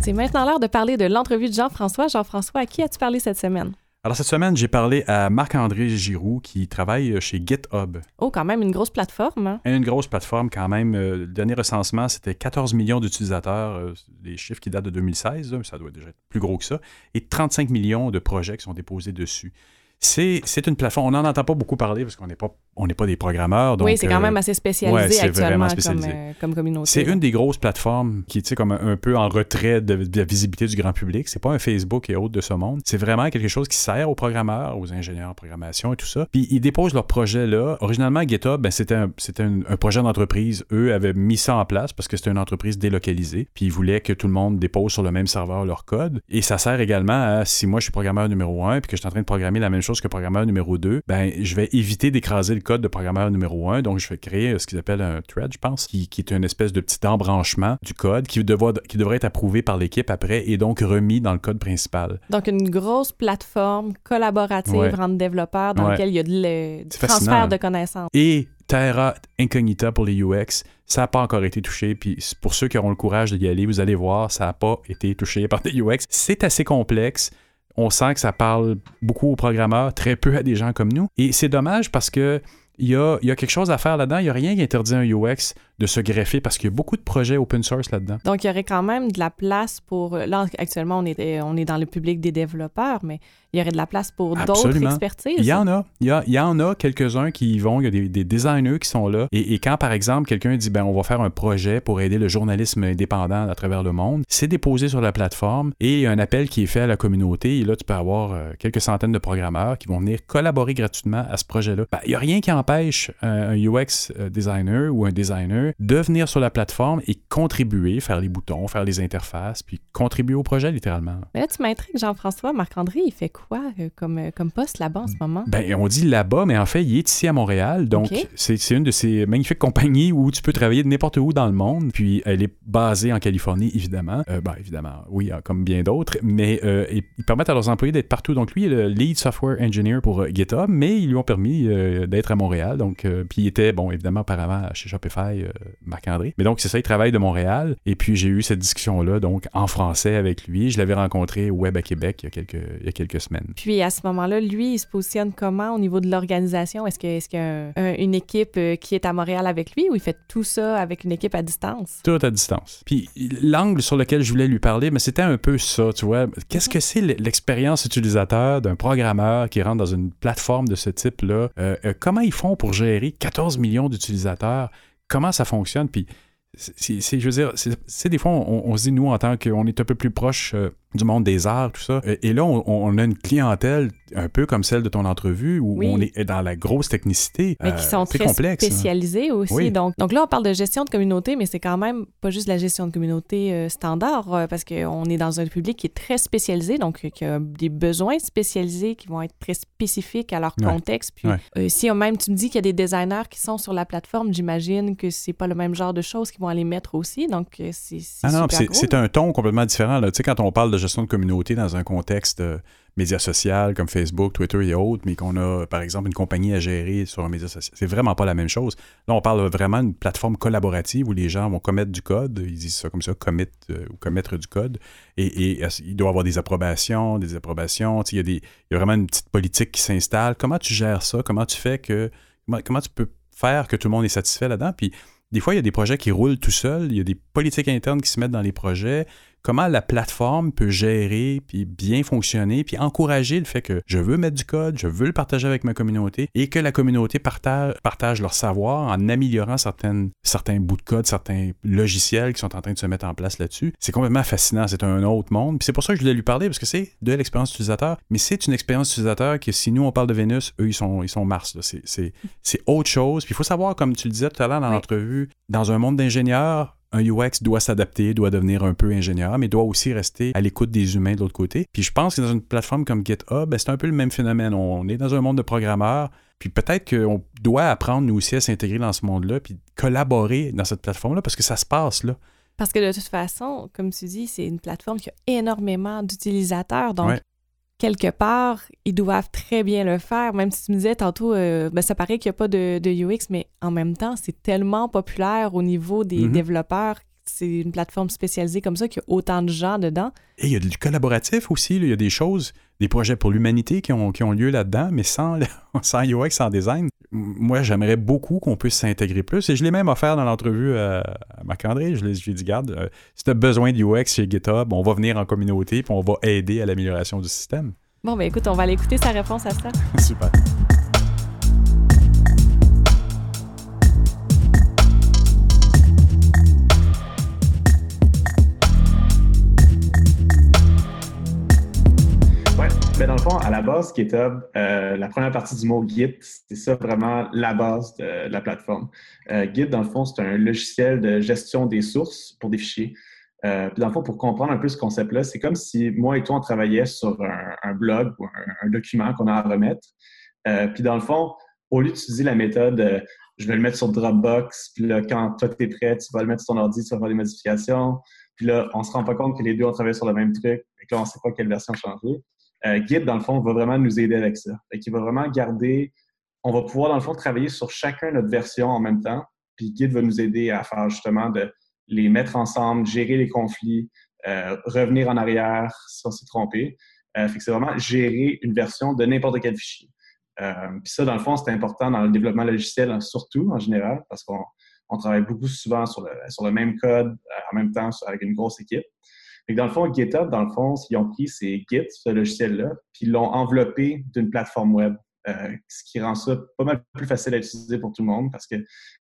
C'est maintenant l'heure de parler de l'entrevue de Jean-François. Jean-François, à qui as-tu parlé cette semaine? Alors, cette semaine, j'ai parlé à Marc-André Giroux qui travaille chez GitHub. Oh, quand même, une grosse plateforme. Hein? Une grosse plateforme, quand même. Euh, le dernier recensement, c'était 14 millions d'utilisateurs, euh, des chiffres qui datent de 2016, là, ça doit déjà être plus gros que ça, et 35 millions de projets qui sont déposés dessus. C'est une plateforme, on n'en entend pas beaucoup parler parce qu'on n'est pas, on n'est pas des programmeurs. Donc, oui, c'est quand même euh, assez spécialisé ouais, actuellement spécialisé. Comme, euh, comme, communauté. C'est une des grosses plateformes qui est comme un, un, peu en retrait de, de, la visibilité du grand public. C'est pas un Facebook et autres de ce monde. C'est vraiment quelque chose qui sert aux programmeurs, aux ingénieurs en programmation et tout ça. Puis ils déposent leur projet là. Originalement, GitHub, ben, c'était un, un, un, projet d'entreprise. Eux avaient mis ça en place parce que c'était une entreprise délocalisée. Puis ils voulaient que tout le monde dépose sur le même serveur leur code. Et ça sert également à si moi je suis programmeur numéro un puis que je suis en train de programmer la même chose que programmeur numéro 2, ben, je vais éviter d'écraser le code de programmeur numéro 1. Donc, je vais créer euh, ce qu'ils appellent un thread, je pense, qui, qui, est une espèce de petit embranchement du code qui, devra, qui devrait être approuvé par l'équipe après et donc remis dans le code principal. Donc, une grosse plateforme collaborative ouais. entre développeurs dans ouais. laquelle il y a de le, du transfert de connaissances. Et Terra Incognita pour les UX, ça n'a pas encore été touché. Puis pour ceux qui auront le courage d'y aller, vous allez voir, ça n'a pas été touché par des UX. C'est assez complexe on sent que ça parle beaucoup aux programmeurs, très peu à des gens comme nous. Et c'est dommage parce que il y a, y a, quelque chose à faire là-dedans. Il n'y a rien qui interdit un UX de se greffer parce qu'il y a beaucoup de projets open source là-dedans. Donc, il y aurait quand même de la place pour... Là, actuellement, on est, on est dans le public des développeurs, mais il y aurait de la place pour d'autres expertises. Il y en a. Il y, a, il y en a quelques-uns qui y vont. Il y a des, des designers qui sont là. Et, et, quand, par exemple, quelqu'un dit, ben, on va faire un projet pour aider le journalisme indépendant à travers le monde, c'est déposé sur la plateforme et il y a un appel qui est fait à la communauté. Et là, tu peux avoir euh, quelques centaines de programmeurs qui vont venir collaborer gratuitement à ce projet-là. Ben, il n'y a rien qui empêche un UX designer ou un designer de venir sur la plateforme et contribuer, faire les boutons, faire les interfaces, puis contribuer au projet littéralement. Mais là, tu m'intrigues, Jean-François. Marc-André, il fait quoi euh, comme, euh, comme poste là-bas en ce moment? Ben, on dit là-bas, mais en fait, il est ici à Montréal. Donc, okay. c'est une de ces magnifiques compagnies où tu peux travailler de n'importe où dans le monde. Puis, elle est basée en Californie, évidemment. Euh, ben, évidemment, oui, comme bien d'autres. Mais euh, ils permettent à leurs employés d'être partout. Donc, lui, il est le lead software engineer pour GitHub, mais ils lui ont permis d'être à Montréal. Donc, puis, il était, bon, évidemment, auparavant chez Shopify, Marc-André. Mais donc, c'est ça, il travaille de Montréal. Et puis, j'ai eu cette discussion-là, donc, en français avec lui. Je l'avais rencontré au Web à Québec il y a quelques, il y a quelques semaines. Puis, à ce moment-là, lui, il se positionne comment au niveau de l'organisation? Est-ce qu'il est qu y a un, une équipe qui est à Montréal avec lui ou il fait tout ça avec une équipe à distance? Tout à distance. Puis, l'angle sur lequel je voulais lui parler, mais c'était un peu ça, tu vois. Qu'est-ce que c'est l'expérience utilisateur d'un programmeur qui rentre dans une plateforme de ce type-là? Euh, euh, comment ils font pour gérer 14 millions d'utilisateurs? Comment ça fonctionne. Puis, c'est, je veux dire, c'est des fois, on, on, se dit, nous, en tant qu'on est un peu plus proche euh, du monde des arts, tout ça, et, et là, on, on, a une clientèle un peu comme celle de ton entrevue, où oui. on est dans la grosse technicité. Mais qui sont euh, très complexe, spécialisés aussi. Oui. Donc, donc là, on parle de gestion de communauté, mais c'est quand même pas juste la gestion de communauté euh, standard, euh, parce qu'on est dans un public qui est très spécialisé, donc qui a des besoins spécialisés qui vont être très spécifiques à leur Ouais. contexte. Puis Ouais. euh, si même tu me dis qu'il y a des designers qui sont sur la plateforme, j'imagine que c'est pas le même genre de choses qu'ils vont aller mettre aussi. Donc, euh, c'est Ah non, c'est un ton complètement différent. Tu sais, quand on parle de gestion de communauté dans un contexte euh, média social comme Facebook, Twitter et autres, mais qu'on a, par exemple, une compagnie à gérer sur un média social, c'est vraiment pas la même chose. Là, on parle vraiment d'une plateforme collaborative où les gens vont commettre du code, ils disent ça comme ça, commit euh, ou commettre du code, et, euh, il doit avoir des approbations, des approbations, il y, a y a vraiment une petite politique qui s'installe. Comment tu gères ça? Comment tu fais que... Comment, comment tu peux faire que tout le monde est satisfait là-dedans? Puis des fois, il y a des projets qui roulent tout seuls, il y a des politiques internes qui se mettent dans les projets. Comment la plateforme peut gérer, puis bien fonctionner, puis encourager le fait que je veux mettre du code, je veux le partager avec ma communauté, et que la communauté partage, partage leur savoir en améliorant certaines, certains bouts de code, certains logiciels qui sont en train de se mettre en place là-dessus. C'est complètement fascinant, c'est un autre monde. Puis c'est pour ça que je voulais lui parler, parce que c'est de l'expérience utilisateur, mais c'est une expérience utilisateur que si nous on parle de Vénus, eux ils sont, ils sont Mars. C'est- autre chose. Puis il faut savoir, comme tu le disais tout à l'heure dans Oui. l'entrevue, dans un monde d'ingénieurs, un UX doit s'adapter, doit devenir un peu ingénieur, mais doit aussi rester à l'écoute des humains de l'autre côté. Puis je pense que dans une plateforme comme GitHub, ben, c'est un peu le même phénomène. On est dans un monde de programmeurs, puis peut-être qu'on doit apprendre, nous aussi, à s'intégrer dans ce monde-là, puis collaborer dans cette plateforme-là, parce que ça se passe là. Parce que de toute façon, comme tu dis, c'est une plateforme qui a énormément d'utilisateurs. Donc, Ouais. Quelque part, ils doivent très bien le faire. Même si tu me disais tantôt, euh, ben, ça paraît qu'il n'y a pas de, de UX, mais en même temps, c'est tellement populaire au niveau des Mhm. développeurs. c'est une plateforme spécialisée comme ça, qu'il y a autant de gens dedans. Et il y a du collaboratif aussi. Il y a des choses, des projets pour l'humanité qui ont, qui ont lieu là-dedans, mais sans, sans UX, sans design. Moi, j'aimerais beaucoup qu'on puisse s'intégrer plus. Et je l'ai même offert dans l'entrevue à, Marc-André. Je lui ai dit, garde, euh, si tu as besoin de UX chez GitHub, on va venir en communauté puis on va aider à l'amélioration du système. Bon, ben écoute, on va aller écouter sa réponse à ça. Super. Mais dans le fond, à la base, GitHub, euh, la première partie du mot Git, c'est ça vraiment la base de, la plateforme. Euh, Git, dans le fond, c'est un logiciel de gestion des sources pour des fichiers. Euh, puis dans le fond, pour comprendre un peu ce concept-là, c'est comme si moi et toi, on travaillait sur un, blog ou un, document qu'on a à remettre. puis dans le fond, au lieu d'utiliser la méthode je vais le mettre sur Dropbox, puis là, quand toi, tu es prêt, tu vas le mettre sur ton ordi, tu vas faire des modifications. Puis là, on se rend pas compte que les deux ont travaillé sur le même truc, et que là, on sait pas quelle version changer. Euh, Git, dans le fond, va vraiment nous aider avec ça. Qui va vraiment garder, on va pouvoir, dans le fond, travailler sur chacun notre version en même temps. Puis Git va nous aider à faire justement de les mettre ensemble, gérer les conflits, euh, revenir en arrière si on s'est trompé. Euh, c'est vraiment gérer une version de n'importe quel fichier. Euh, puis ça, dans le fond, c'est important dans le développement logiciel, hein, surtout en général, parce qu'on on travaille beaucoup souvent sur le, sur le même code euh, en même temps avec une grosse équipe. Et dans le fond, GitHub, dans le fond, qu'ils ont pris, c'est Git, ce logiciel-là, puis ils l'ont enveloppé d'une plateforme web, euh, ce qui rend ça pas mal plus facile à utiliser pour tout le monde parce que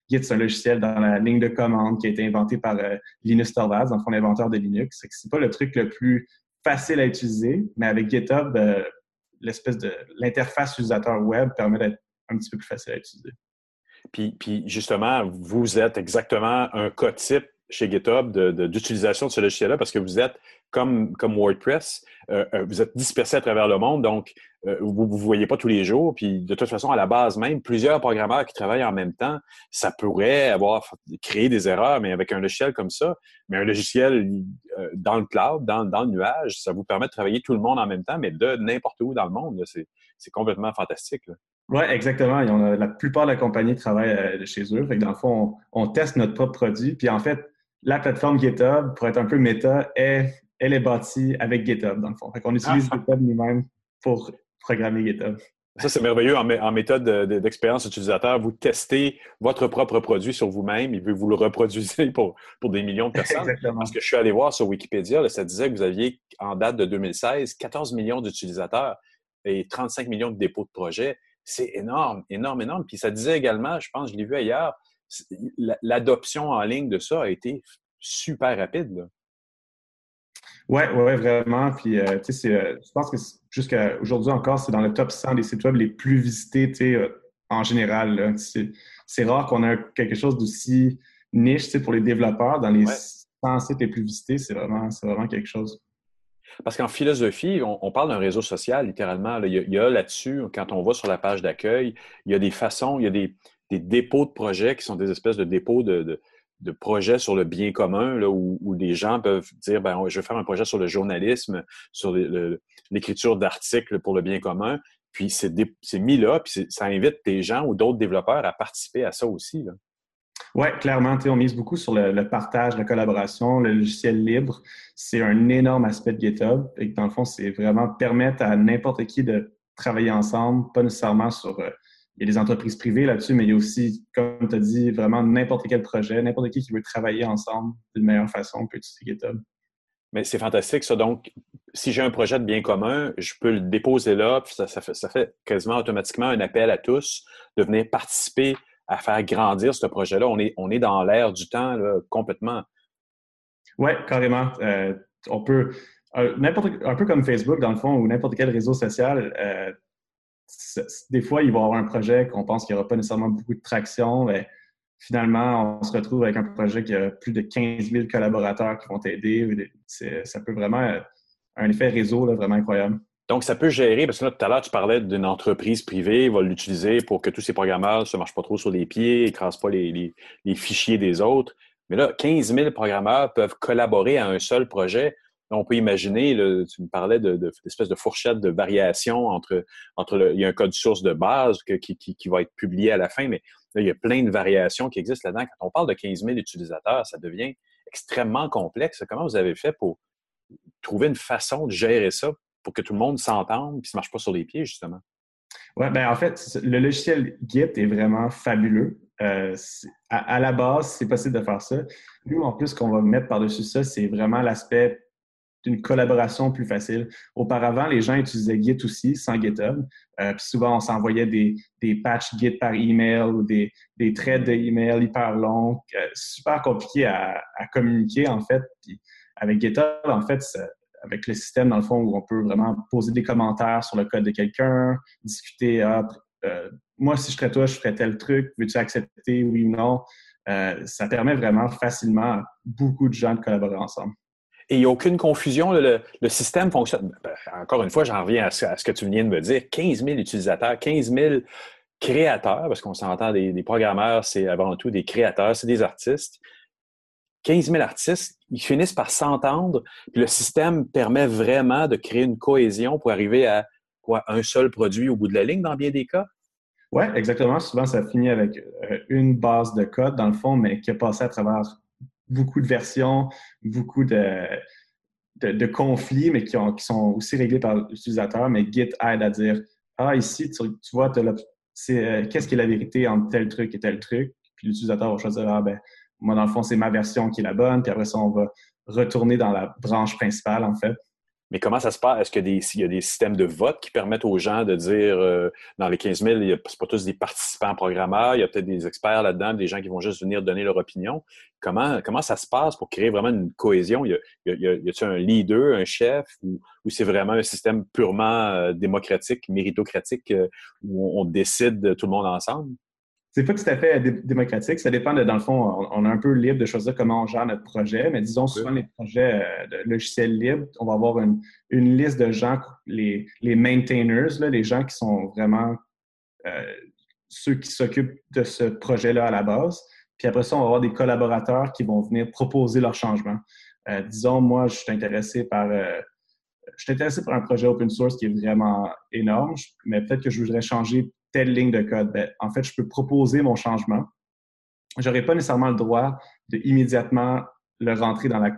Git, c'est un logiciel dans la ligne de commande qui a été inventé par euh, Linus Torvalds, dans le fond, l'inventeur de Linux. C'est pas le truc le plus facile à utiliser, mais avec GitHub, euh, l'espèce de l'interface utilisateur web permet d'être un petit peu plus facile à utiliser. Puis, puis justement, vous êtes exactement un cas type chez GitHub d'utilisation de, ce logiciel-là parce que vous êtes comme, comme WordPress, euh, euh, vous êtes dispersé à travers le monde, donc euh, vous ne vous voyez pas tous les jours. Puis de toute façon, à la base même, plusieurs programmeurs qui travaillent en même temps, ça pourrait avoir créé des erreurs, mais avec un logiciel comme ça, mais un logiciel dans le cloud, dans, dans, le nuage, ça vous permet de travailler tout le monde en même temps, mais de n'importe où dans le monde. C'est complètement fantastique. Oui, exactement. a, la plupart de la compagnie travaille chez eux. Fait dans le fond, on, on, teste notre propre produit. Puis en fait, la plateforme GitHub, pour être un peu méta, est, elle est bâtie avec GitHub, dans le fond. Fait qu'on utilise ah. GitHub nous-mêmes pour programmer GitHub. Ça, c'est merveilleux en, méthode d'expérience utilisateur. Vous testez votre propre produit sur vous-même et vous le reproduisez pour, pour des millions de personnes. Exactement. Parce que je suis allé voir sur Wikipédia, ça disait que vous aviez, en date de 2016, 14 millions d'utilisateurs et 35 millions de dépôts de projets. C'est énorme, énorme, énorme. Puis ça disait également, je pense, je l'ai vu ailleurs, l'adoption en ligne de ça a été super rapide. Oui, ouais, vraiment. Puis, euh, tu sais, euh, je pense que jusqu'à aujourd'hui encore, c'est dans le top 100 des sites web les plus visités, tu sais, euh, en général. C'est rare qu'on ait quelque chose d'aussi niche, tu sais, pour les développeurs. Dans les 100 sites les plus visités, c'est vraiment, vraiment quelque chose. Parce qu'en philosophie, on, parle d'un réseau social, littéralement. Il y a, a là-dessus, quand on va sur la page d'accueil, il y a des façons, il y a des, des dépôts de projets qui sont des espèces de dépôts de, de, projets sur le bien commun, là, où, où, les gens peuvent dire ben, je vais faire un projet sur le journalisme, sur l'écriture d'articles pour le bien commun. Puis c'est mis là, puis ça invite des gens ou d'autres développeurs à participer à ça aussi. Oui, clairement, on mise beaucoup sur le, partage, la collaboration, le logiciel libre. C'est un énorme aspect de GitHub. Et dans le fond, c'est vraiment permettre à n'importe qui de travailler ensemble, pas nécessairement sur euh, il y a des entreprises privées là-dessus, mais il y a aussi, comme tu as dit, vraiment n'importe quel projet, n'importe qui qui veut travailler ensemble d'une meilleure façon peut utiliser GitHub. Mais c'est fantastique, ça. Donc, si j'ai un projet de bien commun, je peux le déposer là, puis ça, fait, quasiment automatiquement un appel à tous de venir participer à faire grandir ce projet-là. On est, on est dans l'air du temps complètement. Oui, carrément. Euh, on peut, euh, un peu comme Facebook, dans le fond, ou n'importe quel réseau social, euh, des fois, il va y avoir un projet qu'on pense qu'il n'y aura pas nécessairement beaucoup de traction, mais finalement, on se retrouve avec un projet qui a plus de 15 000 collaborateurs qui vont t'aider. Ça peut vraiment être un effet réseau vraiment incroyable. Donc, ça peut gérer, parce que là, tout à l'heure, tu parlais d'une entreprise privée, va l'utiliser pour que tous ces programmeurs ne se marchent pas trop sur les pieds, n'écrasent pas les, fichiers des autres. Mais là, 15 000 programmeurs peuvent collaborer à un seul projet on peut imaginer, tu me parlais de, de, de fourchette de variation entre, entre il y a un code source de base qui, va être publié à la fin, mais il y a plein de variations qui existent là-dedans. Quand on parle de 15 000 utilisateurs, ça devient extrêmement complexe. Comment vous avez fait pour trouver une façon de gérer ça pour que tout le monde s'entende et que ça marche pas sur les pieds, justement? Oui, ben en fait, le logiciel Git est vraiment fabuleux. Euh, à, la base, c'est possible de faire ça. Nous, en plus, qu'on va mettre par-dessus ça, c'est vraiment l'aspect d'une collaboration plus facile. Auparavant, les gens utilisaient Git aussi, sans GitHub. Euh, puis souvent, on s'envoyait des, des patchs Git par email ou des, des threads de hyper longs, euh, super compliqué à, à, communiquer, en fait. Puis avec GitHub, en fait, avec le système, dans le fond, où on peut vraiment poser des commentaires sur le code de quelqu'un, discuter, ah, euh, moi, si je serais toi, je ferais tel truc, veux-tu accepter, oui ou non? Euh, ça permet vraiment facilement à beaucoup de gens de collaborer ensemble. Et il n'y a aucune confusion, le, système fonctionne. Ben, encore une fois, j'en reviens à ce, que tu viens de me dire. 15 000 utilisateurs, 15 000 créateurs, parce qu'on s'entend des, programmeurs, c'est avant tout des créateurs, c'est des artistes. 15 000 artistes, ils finissent par s'entendre, puis le système permet vraiment de créer une cohésion pour arriver à quoi, un seul produit au bout de la ligne dans bien des cas? Oui, exactement. Souvent, ça finit avec euh, une base de code, dans le fond, mais qui a passé à travers beaucoup de versions, beaucoup de, de, conflits, mais qui, ont, qui, sont aussi réglés par l'utilisateur. Mais Git aide à dire Ah, ici, tu, vois, c'est, euh, qu'est-ce qui est la vérité entre tel truc et tel truc? Puis l'utilisateur va choisir Ah, ben, moi, dans le fond, c'est ma version qui est la bonne, puis après ça, on va retourner dans la branche principale, en fait. Mais comment ça se passe? Est-ce qu'il y a des systèmes de vote qui permettent aux gens de dire, euh, dans les 15 000, ce pas tous des participants programmeurs, il y a peut-être des experts là-dedans, des gens qui vont juste venir donner leur opinion. Comment, comment ça se passe pour créer vraiment une cohésion? Y a-t-il un leader, un chef, ou, c'est vraiment un système purement euh, démocratique, méritocratique, euh, où on décide tout le monde ensemble? C'est pas tout à fait démocratique. Ça dépend de, dans le fond, on, est un peu libre de choisir comment on gère notre projet, mais disons souvent les projets euh, de logiciels libres, on va avoir une, liste de gens, les, les maintainers, là, les gens qui sont vraiment euh, ceux qui s'occupent de ce projet-là à la base. Puis après ça, on va avoir des collaborateurs qui vont venir proposer leurs changements. Euh, disons, moi, je suis intéressé par je suis intéressé par un projet open source qui est vraiment énorme, mais peut-être que je voudrais changer telle ligne de code. Ben, en fait, je peux proposer mon changement. Je n'aurai pas nécessairement le droit de immédiatement le rentrer dans la,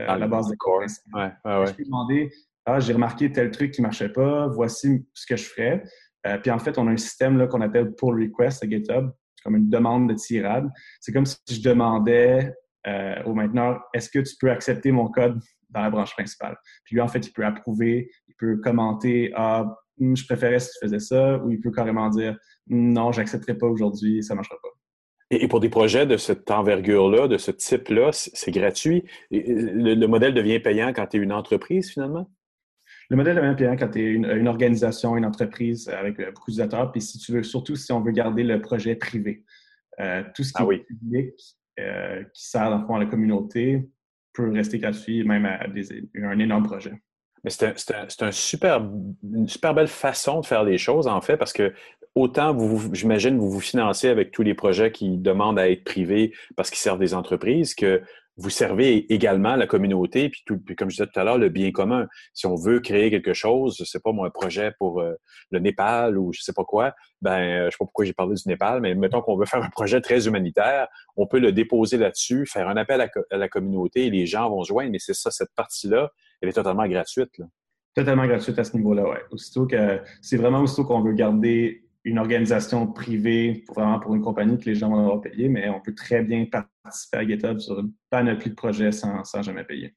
euh, la base de code. Je peux demander Ah, j'ai remarqué tel truc qui ne marchait pas, voici ce que je ferais. Euh, puis en fait, on a un système qu'on appelle pull request à GitHub, comme une demande de tirade. C'est comme si je demandais euh, au mainteneur Est-ce que tu peux accepter mon code dans la branche principale? Puis lui, en fait, il peut approuver, il peut commenter Ah, je préférais si tu faisais ça, ou il peut carrément dire non, j'accepterai pas aujourd'hui, ça ne marchera pas. Et pour des projets de cette envergure-là, de ce type-là, c'est gratuit? Le, modèle devient payant quand tu es une entreprise, finalement? Le modèle devient payant quand tu es une, organisation, une entreprise avec euh, beaucoup d'utilisateurs. Puis si tu veux, surtout si on veut garder le projet privé. Euh, tout ce qui ah est public, euh, qui sert dans le fond à la communauté, peut rester gratuit, même à un énorme projet. Mais c'est un, super, une super belle façon de faire les choses, en fait, parce que autant, vous, j'imagine, vous vous financez avec tous les projets qui demandent à être privés parce qu'ils servent des entreprises, que vous servez également la communauté, puis, tout, comme je disais tout à l'heure, le bien commun. Si on veut créer quelque chose, je sais pas moi, un projet pour euh, le Népal ou je sais pas quoi, ben euh, je sais pas pourquoi j'ai parlé du Népal, mais mettons qu'on veut faire un projet très humanitaire, on peut le déposer là-dessus, faire un appel à, à, la communauté et les gens vont se joindre, mais c'est ça, cette partie-là, elle est totalement gratuite. Totalement gratuite à ce niveau-là, oui. Aussitôt que c'est vraiment aussitôt qu'on veut garder une organisation privée, pour, vraiment pour une compagnie que les gens vont avoir payé, mais on peut très bien participer à GitHub sur une panoplie de projets sans, jamais payer.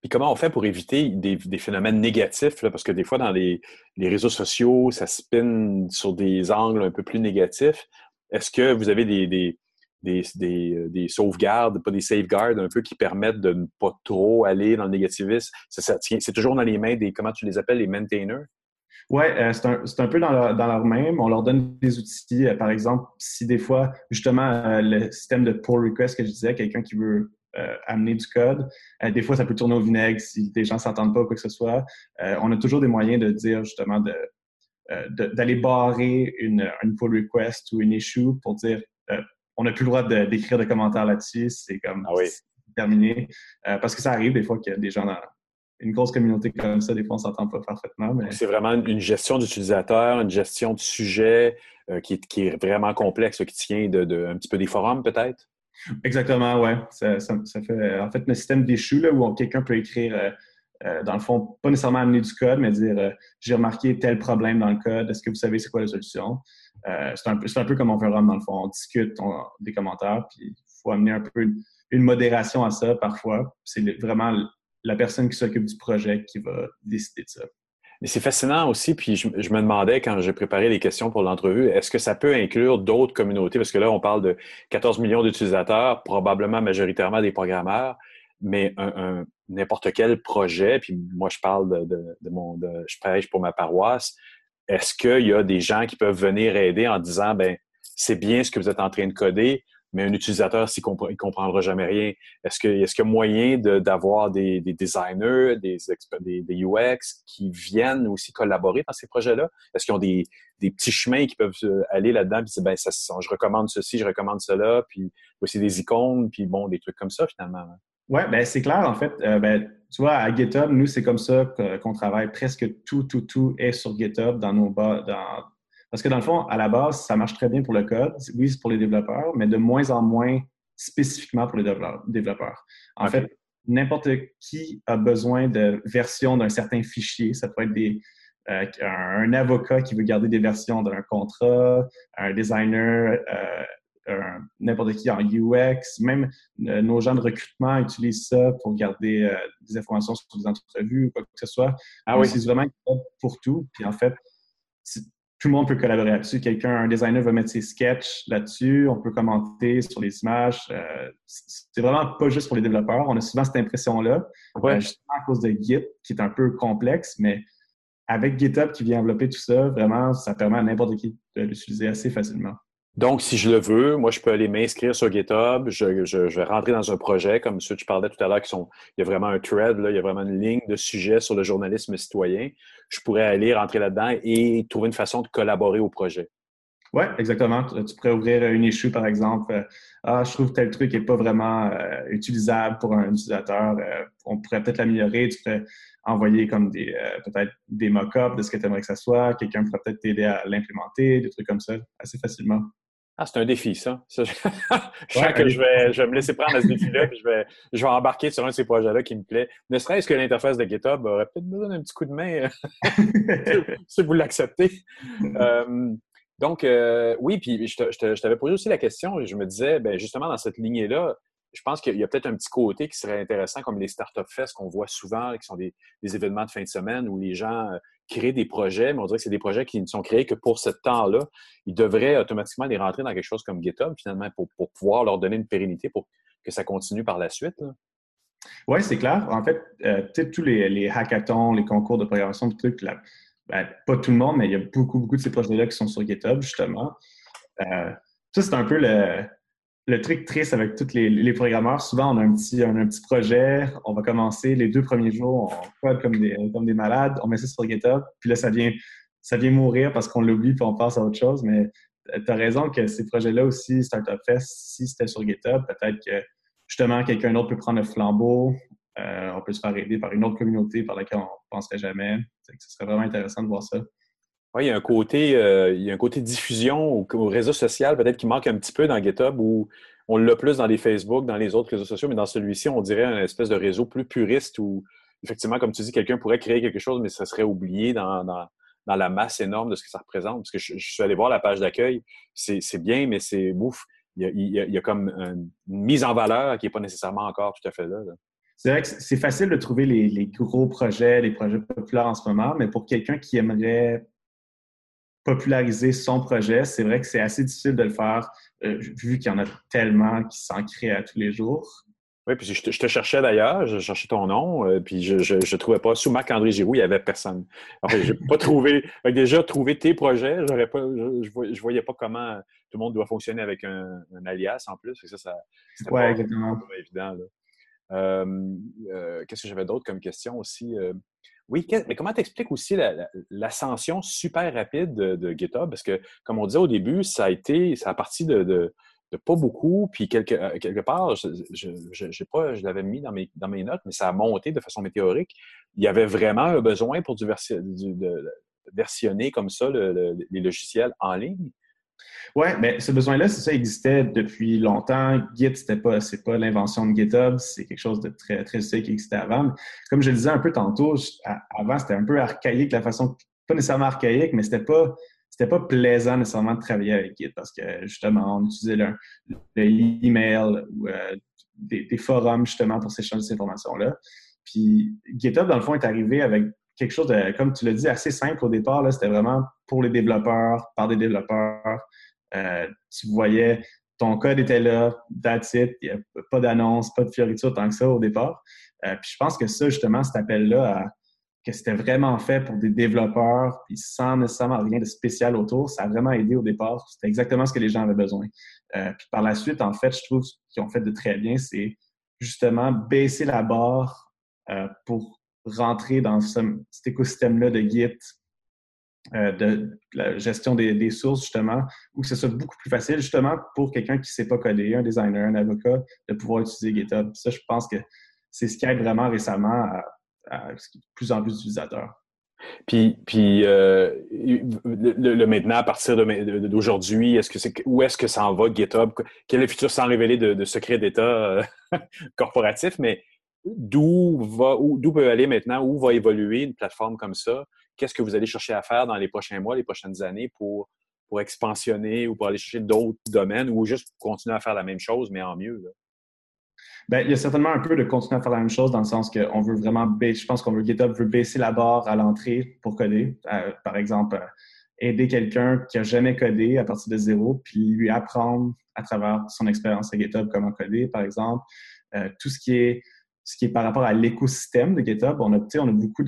Puis comment on fait pour éviter des, phénomènes négatifs? Parce que des fois, dans les, réseaux sociaux, ça spin sur des angles un peu plus négatifs. Est-ce que vous avez des, des, des, des, sauvegardes, pas des safeguards un peu qui permettent de ne pas trop aller dans le négativisme. C'est toujours dans les mains des, comment tu les appelles, les maintainers? Oui, euh, c'est un, peu dans leur, dans. On leur donne des outils. Euh, par exemple, si des fois, justement, euh, le système de pull request que je disais, quelqu'un qui veut amener du code, des fois, ça peut tourner au vinaigre si des gens s'entendent pas ou quoi que ce soit. on a toujours des moyens de dire, justement, de d'aller barrer une, une pull request ou une issue pour dire on n'a plus le droit d'écrire de, commentaires là-dessus. C'est comme ah terminé. Euh, parce que ça arrive des fois qu'il y a des gens dans une grosse communauté comme ça, des fois on s'entend pas parfaitement. C'est vraiment une gestion d'utilisateur, une gestion de sujet euh, qui, est vraiment complexe, qui tient de, un petit peu des forums peut-être? Exactement, ouais. Ça, fait, en fait, un système d'échou là, où quelqu'un peut écrire, euh, euh, dans le fond, pas nécessairement amener du code, mais dire euh, j'ai remarqué tel problème dans le code, est-ce que vous savez c'est quoi la solution? c'est un, peu comme on fait run, dans le fond. On discute des commentaires, puis il faut amener un peu une, modération à ça parfois. C'est vraiment la personne qui s'occupe du projet qui va décider de ça. Mais c'est fascinant aussi, puis je, me demandais quand j'ai préparé les questions pour l'entrevue, est-ce que ça peut inclure d'autres communautés? Parce que là, on parle de 14 millions d'utilisateurs, probablement majoritairement des programmeurs, mais un, n'importe quel projet, puis moi je parle de, mon, je prêche pour ma paroisse, est-ce qu'il y a des gens qui peuvent venir aider en disant, ben c'est bien ce que vous êtes en train de coder, mais un utilisateur, il ne comprendra jamais rien? Est-ce qu'il est y a moyen d'avoir des, des, designers, des, des, UX qui viennent aussi collaborer dans ces projets-là? Est-ce qu'ils ont des, petits chemins qui peuvent euh, aller là-dedans et dire, ben, ça, je recommande ceci, je recommande cela, puis aussi des icônes, puis bon, des trucs comme ça, finalement? Oui, ben, c'est clair, en fait. Euh, ben, tu vois, à GitHub, nous, c'est comme ça qu'on travaille. Presque tout, tout, tout est sur GitHub dans nos, dans, parce que dans le fond, à la base, ça marche très bien pour le code. Oui, c'est pour les développeurs, mais de moins en moins spécifiquement pour les développeurs. En fait, n'importe qui a besoin de versions d'un certain fichier. Ça peut être des, euh, un avocat qui veut garder des versions d'un contrat, un designer, euh, n'importe qui en UX, même euh, nos gens de recrutement utilisent ça pour garder des informations sur des entrevues ou quoi que ce soit. Ah oui. C'est vraiment pour tout. Puis en fait, tout le monde peut collaborer là-dessus. Quelqu'un, un designer va mettre ses sketchs là-dessus, on peut commenter sur les images. Euh, c'est vraiment pas juste pour les développeurs. On a souvent cette impression-là, euh, justement à cause de Git, qui est un peu complexe, mais avec GitHub qui vient envelopper tout ça, vraiment, ça permet à n'importe qui de l'utiliser assez facilement. Donc, si je le veux, moi, je peux aller m'inscrire sur GitHub, je, je, vais rentrer dans un projet comme ceux que tu parlais tout à l'heure, qui sont, il y a vraiment un thread, là, il y a vraiment une ligne de sujets sur le journalisme citoyen. Je pourrais aller rentrer là-dedans et trouver une façon de collaborer au projet. Oui, exactement. Tu pourrais ouvrir une issue, par exemple. ah, je trouve tel truc n'est pas vraiment euh, utilisable pour un utilisateur. Euh, on pourrait peut-être l'améliorer. Tu pourrais envoyer comme des euh, peut-être des mock-ups de ce que tu aimerais que ça soit. Quelqu'un pourrait peut-être t'aider à l'implémenter, des trucs comme ça, assez facilement. Ah, c'est un défi, ça. je sens que je vais, je vais me laisser prendre à ce défi-là, puis je vais, je vais embarquer sur un de ces projets-là qui me plaît. Ne serait-ce que l'interface de GitHub aurait peut-être besoin d'un petit coup de main euh, si vous l'acceptez. Euh, donc, euh, oui, puis je t'avais posé aussi la question et je me disais, ben, justement, dans cette lignée-là, je pense qu'il y a peut-être un petit côté qui serait intéressant, comme les Startup Fest qu'on voit souvent, qui sont des, événements de fin de semaine où les gens euh, créent des projets, mais on dirait que c'est des projets qui ne sont créés que pour ce temps-là. Ils devraient automatiquement les rentrer dans quelque chose comme GitHub, finalement, pour, pouvoir leur donner une pérennité pour que ça continue par la suite. Oui, c'est clair. En fait, euh, tous les, hackathons, les concours de programmation, tout trucs, ben, pas tout le monde, mais il y a beaucoup, beaucoup de ces projets-là qui sont sur GitHub, justement. Euh, ça, c'est un peu le, le truc triste avec tous les, programmeurs, souvent on a un petit, petit projet, on va commencer les deux premiers jours, on code comme des, comme des malades, on met ça sur GitHub, puis là ça vient, ça vient mourir parce qu'on l'oublie puis on passe à autre chose. Mais tu as raison que ces projets-là aussi, Startup Fest, si c'était sur GitHub, peut-être que justement quelqu'un d'autre peut prendre le flambeau, euh, on peut se faire aider par une autre communauté par laquelle on ne penserait jamais. Ce serait vraiment intéressant de voir ça. Oui, il y a un côté, euh, il y a un côté diffusion au, réseau social peut-être qui manque un petit peu dans GitHub où on l'a plus dans les Facebook, dans les autres réseaux sociaux, mais dans celui-ci, on dirait un espèce de réseau plus puriste où, effectivement, comme tu dis, quelqu'un pourrait créer quelque chose, mais ça serait oublié dans, dans, dans, la masse énorme de ce que ça représente. Parce que je, suis allé voir la page d'accueil, c'est bien, mais c'est ouf. Il y, a, il, y a, comme une mise en valeur qui n'est pas nécessairement encore tout à fait là. C'est vrai que c'est facile de trouver les, les, gros projets, les projets populaires en ce moment, mais pour quelqu'un qui aimerait populariser son projet, c'est vrai que c'est assez difficile de le faire, euh, vu qu'il y en a tellement qui s'en créent à tous les jours. Oui, puis je te, cherchais d'ailleurs, je cherchais ton nom, euh, puis je ne trouvais pas. Sous Marc-André Giroux, il n'y avait personne. Je n'ai pas trouvé. déjà, trouvé tes projets, j'aurais pas, je ne voyais pas comment tout le monde doit fonctionner avec un, alias en plus. Ça, ça c'était pas, exactement. évident. Euh, qu'est-ce que j'avais d'autre comme question aussi? Oui, mais comment t'expliques aussi l'ascension super rapide de, GitHub? Parce que, comme on disait au début, ça a été, ça a parti de, pas beaucoup, puis quelque, euh, quelque part, je, je, pas, je l'avais mis dans mes, dans mes notes, mais ça a monté de façon météorique. Il y avait vraiment un besoin pour du, de versionner comme ça les logiciels en ligne. Oui, mais ce besoin-là, c'est ça, existait depuis longtemps. Git, c'était pas, c'est pas l'invention de GitHub, c'est quelque chose de très, très qui existait avant. Comme je le disais un peu tantôt, avant, c'était un peu archaïque la façon, pas nécessairement archaïque, mais c'était pas, c'était pas plaisant nécessairement de travailler avec Git parce que justement, on utilisait le, email ou euh, des, forums justement pour s'échanger ces informations-là. Puis GitHub, dans le fond, est arrivé avec quelque chose de, comme tu l'as dit, assez simple au départ. C'était vraiment pour les développeurs, par des développeurs. Euh, tu voyais, ton code était là, that's it, il n'y a pas d'annonce, pas de fioriture tant que ça au départ. Euh, puis je pense que ça, justement, cet appel-là, que c'était vraiment fait pour des développeurs, puis sans nécessairement rien de spécial autour, ça a vraiment aidé au départ. C'était exactement ce que les gens avaient besoin. Euh, puis par la suite, en fait, je trouve qu'ils ont fait de très bien, c'est justement baisser la barre pour rentrer dans cet écosystème-là de Git, euh, de la gestion des, sources, justement, ou que ce soit beaucoup plus facile, justement, pour quelqu'un qui ne sait pas coder, un designer, un avocat, de pouvoir utiliser GitHub. Ça, je pense que c'est ce qui aide vraiment récemment à, plus en plus d'utilisateurs. Puis, puis euh, le, maintenant, à partir d'aujourd'hui, est-ce que c'est où est-ce que ça en va, GitHub? Quel est le futur sans révéler de, secrets d'État euh, corporatif? Mais d'où va, d'où peut aller maintenant, où va évoluer une plateforme comme ça? Qu'est-ce que vous allez chercher à faire dans les prochains mois, les prochaines années pour, pour expansionner ou pour aller chercher d'autres domaines ou juste continuer à faire la même chose, mais en mieux? Bien, il y a certainement un peu de continuer à faire la même chose dans le sens qu'on veut vraiment baisser, je pense qu'on veut GitHub veut baisser la barre à l'entrée pour coder. Euh, par exemple, euh, aider quelqu'un qui n'a jamais codé à partir de zéro, puis lui apprendre à travers son expérience à GitHub comment coder, par exemple. Euh, tout ce qui est ce qui est par rapport à l'écosystème de GitHub. On a, on a beaucoup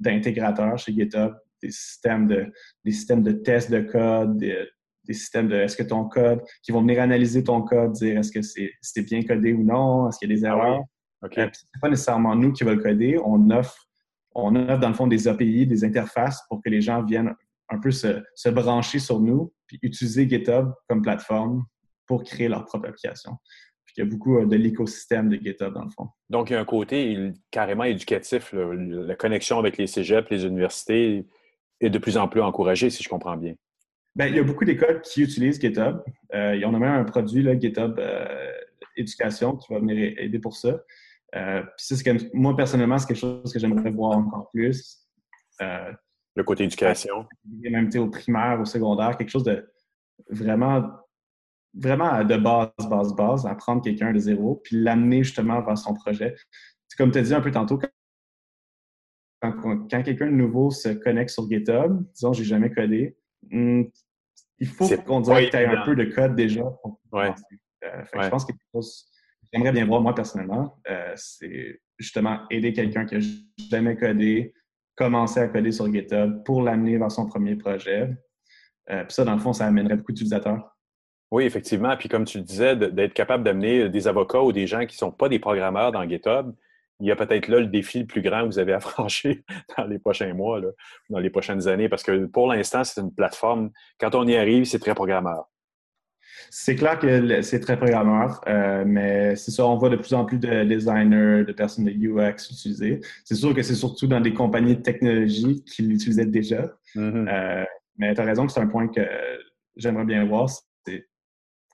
d'intégrateurs chez GitHub, des systèmes de, des systèmes de tests de code, des, systèmes de est-ce que ton code, qui vont venir analyser ton code, dire est-ce que c'est bien codé ou non, est-ce qu'il y a des ah erreurs. Okay. Euh, c'est pas nécessairement nous qui va le coder. On offre, on offre dans le fond des API, des interfaces pour que les gens viennent un peu se, se brancher sur nous puis utiliser GitHub comme plateforme pour créer leur propre application. Il y a beaucoup euh, de l'écosystème de GitHub, dans le fond. Donc, il y a un côté carrément éducatif. La connexion avec les cégeps, les universités est de plus en plus encouragée, si je comprends bien. Bien, il y a beaucoup d'écoles qui utilisent GitHub. Euh, il y en a même un produit, là, GitHub euh, Éducation, qui va venir aider pour ça. Euh, que, moi, personnellement, c'est quelque chose que j'aimerais voir encore plus. le côté éducation. Même au primaire, au secondaire, quelque chose de vraiment vraiment de base, base, base, apprendre quelqu'un de zéro, puis l'amener justement vers son projet. C'est comme tu as dit un peu tantôt, quand, quelqu'un de nouveau se connecte sur GitHub, disons, j'ai jamais codé, hmm, il faut qu'on dise que tu aies un peu de code déjà pour euh, Je pense que j'aimerais bien voir, moi, personnellement, euh, c'est justement aider quelqu'un qui n'a jamais codé, commencer à coder sur GitHub pour l'amener vers son premier projet. Euh, puis ça, dans le fond, ça amènerait beaucoup d'utilisateurs. Oui, effectivement. Puis comme tu le disais, d'être capable d'amener des avocats ou des gens qui ne sont pas des programmeurs dans GitHub, il y a peut-être là le défi le plus grand que vous avez à franchir dans les prochains mois, dans les prochaines années, parce que pour l'instant, c'est une plateforme, quand on y arrive, c'est très programmeur. C'est clair que c'est très programmeur, euh, mais c'est ça, on voit de plus en plus de designers, de personnes de UX utiliser. C'est sûr que c'est surtout dans des compagnies de technologie qui l'utilisaient déjà. Mm-hmm. Euh, mais tu as raison que c'est un point que j'aimerais bien voir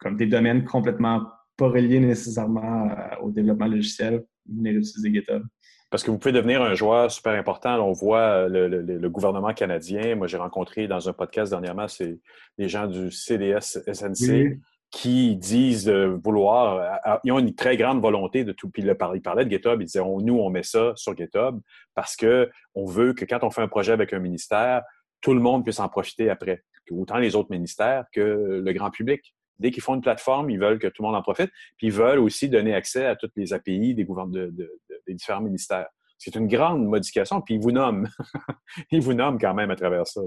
comme des domaines complètement pas reliés nécessairement euh, au développement logiciel, venez utiliser GitHub. Parce que vous pouvez devenir un joueur super important. on voit euh, le, gouvernement canadien. Moi, j'ai rencontré dans un podcast dernièrement, c'est les gens du CDS SNC qui disent vouloir, euh, ils ont une très grande volonté de tout. Puis ils parlaient de GitHub, ils disaient nous, on met ça sur GitHub parce qu'on veut que quand on fait un projet avec un ministère, tout le monde puisse en profiter après, autant les autres ministères que le grand public dès qu'ils font une plateforme, ils veulent que tout le monde en profite. Puis ils veulent aussi donner accès à toutes les API des, des différents ministères. C'est une grande modification, puis ils vous nomment. ils vous nomment quand même à travers ça.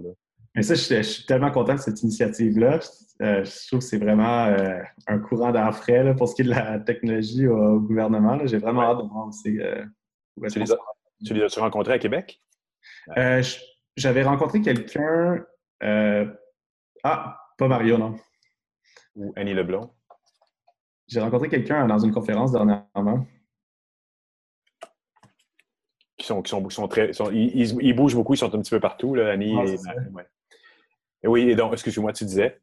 Mais ça, je, suis tellement content de cette initiative-là. Euh, je trouve que c'est vraiment euh, un courant d'air frais pour ce qui est de la technologie au, gouvernement. J'ai vraiment hâte de voir aussi. Euh, tu, les as, tu les as rencontrés à Québec? J'avais rencontré quelqu'un. ah, pas Mario, non ou Annie Leblond? J'ai rencontré quelqu'un dans une conférence dernièrement. Qui sont, qui sont, très. ils, bougent beaucoup, ils sont un petit peu partout, là, Annie et, Oui, et donc, excuse-moi, tu disais?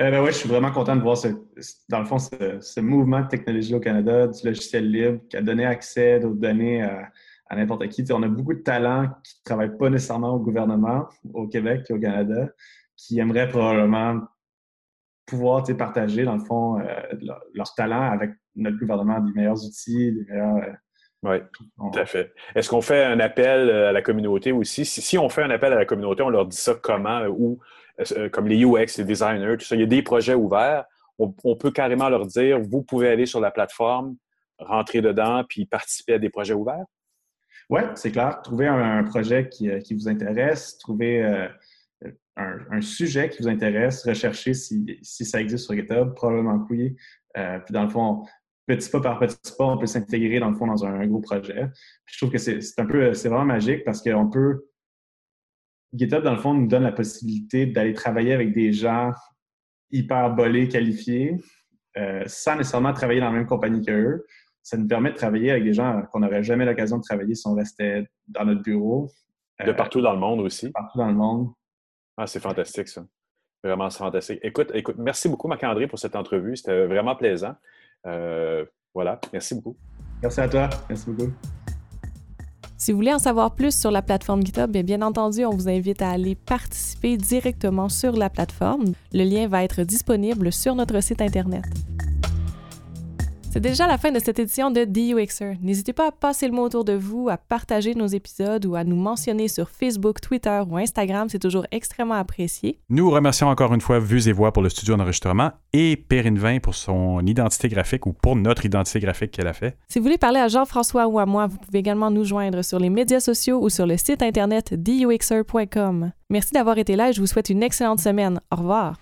Euh, ben ouais, je suis vraiment content de voir, ce, dans le fond, ce, mouvement de technologie au Canada, du logiciel libre, qui a donné accès aux données à, n'importe qui. on a beaucoup de talents qui ne travaillent pas nécessairement au gouvernement, au Québec et au Canada, qui aimeraient probablement pouvoir partager, dans le fond, euh, leur, talent avec notre gouvernement, des meilleurs outils, des meilleurs. Euh, oui, tout à fait. Est-ce qu'on fait un appel euh, à la communauté aussi? Si, on fait un appel à la communauté, on leur dit ça comment ou comme les UX, les designers, tout ça, il y a des projets ouverts. On, peut carrément leur dire, vous pouvez aller sur la plateforme, rentrer dedans, puis participer à des projets ouverts? Oui, c'est clair. Trouver un, projet qui, vous intéresse, trouver un, sujet qui vous intéresse, recherchez si, ça existe sur GitHub, probablement que oui. Euh, puis dans le fond, petit pas par petit pas, on peut s'intégrer dans le fond dans un, gros projet. je trouve que c'est un peu, c'est vraiment magique parce qu'on peut, GitHub dans le fond nous donne la possibilité d'aller travailler avec des gens hyper bolés, qualifiés, euh, sans nécessairement travailler dans la même compagnie qu'eux. Ça nous permet de travailler avec des gens qu'on n'aurait jamais l'occasion de travailler si on restait dans notre bureau. De partout dans le monde aussi. Partout dans le monde. Ah, c'est fantastique, ça. Vraiment, c'est fantastique. Écoute, écoute, merci beaucoup, Marc-André, pour cette entrevue. C'était vraiment plaisant. Euh, voilà, merci beaucoup. Merci à toi. Merci beaucoup. Si vous voulez en savoir plus sur la plateforme GitHub, bien, bien entendu, on vous invite à aller participer directement sur la plateforme. Le lien va être disponible sur notre site Internet. C'est déjà la fin de cette édition de DUXer. N'hésitez pas à passer le mot autour de vous, à partager nos épisodes ou à nous mentionner sur Facebook, Twitter ou Instagram. C'est toujours extrêmement apprécié. Nous remercions encore une fois Vues et Voix pour le studio d'enregistrement et Perrine Vin pour son identité graphique ou pour notre identité graphique qu'elle a fait. Si vous voulez parler à Jean-François ou à moi, vous pouvez également nous joindre sur les médias sociaux ou sur le site internet duxer.com. Merci d'avoir été là et je vous souhaite une excellente semaine. Au revoir.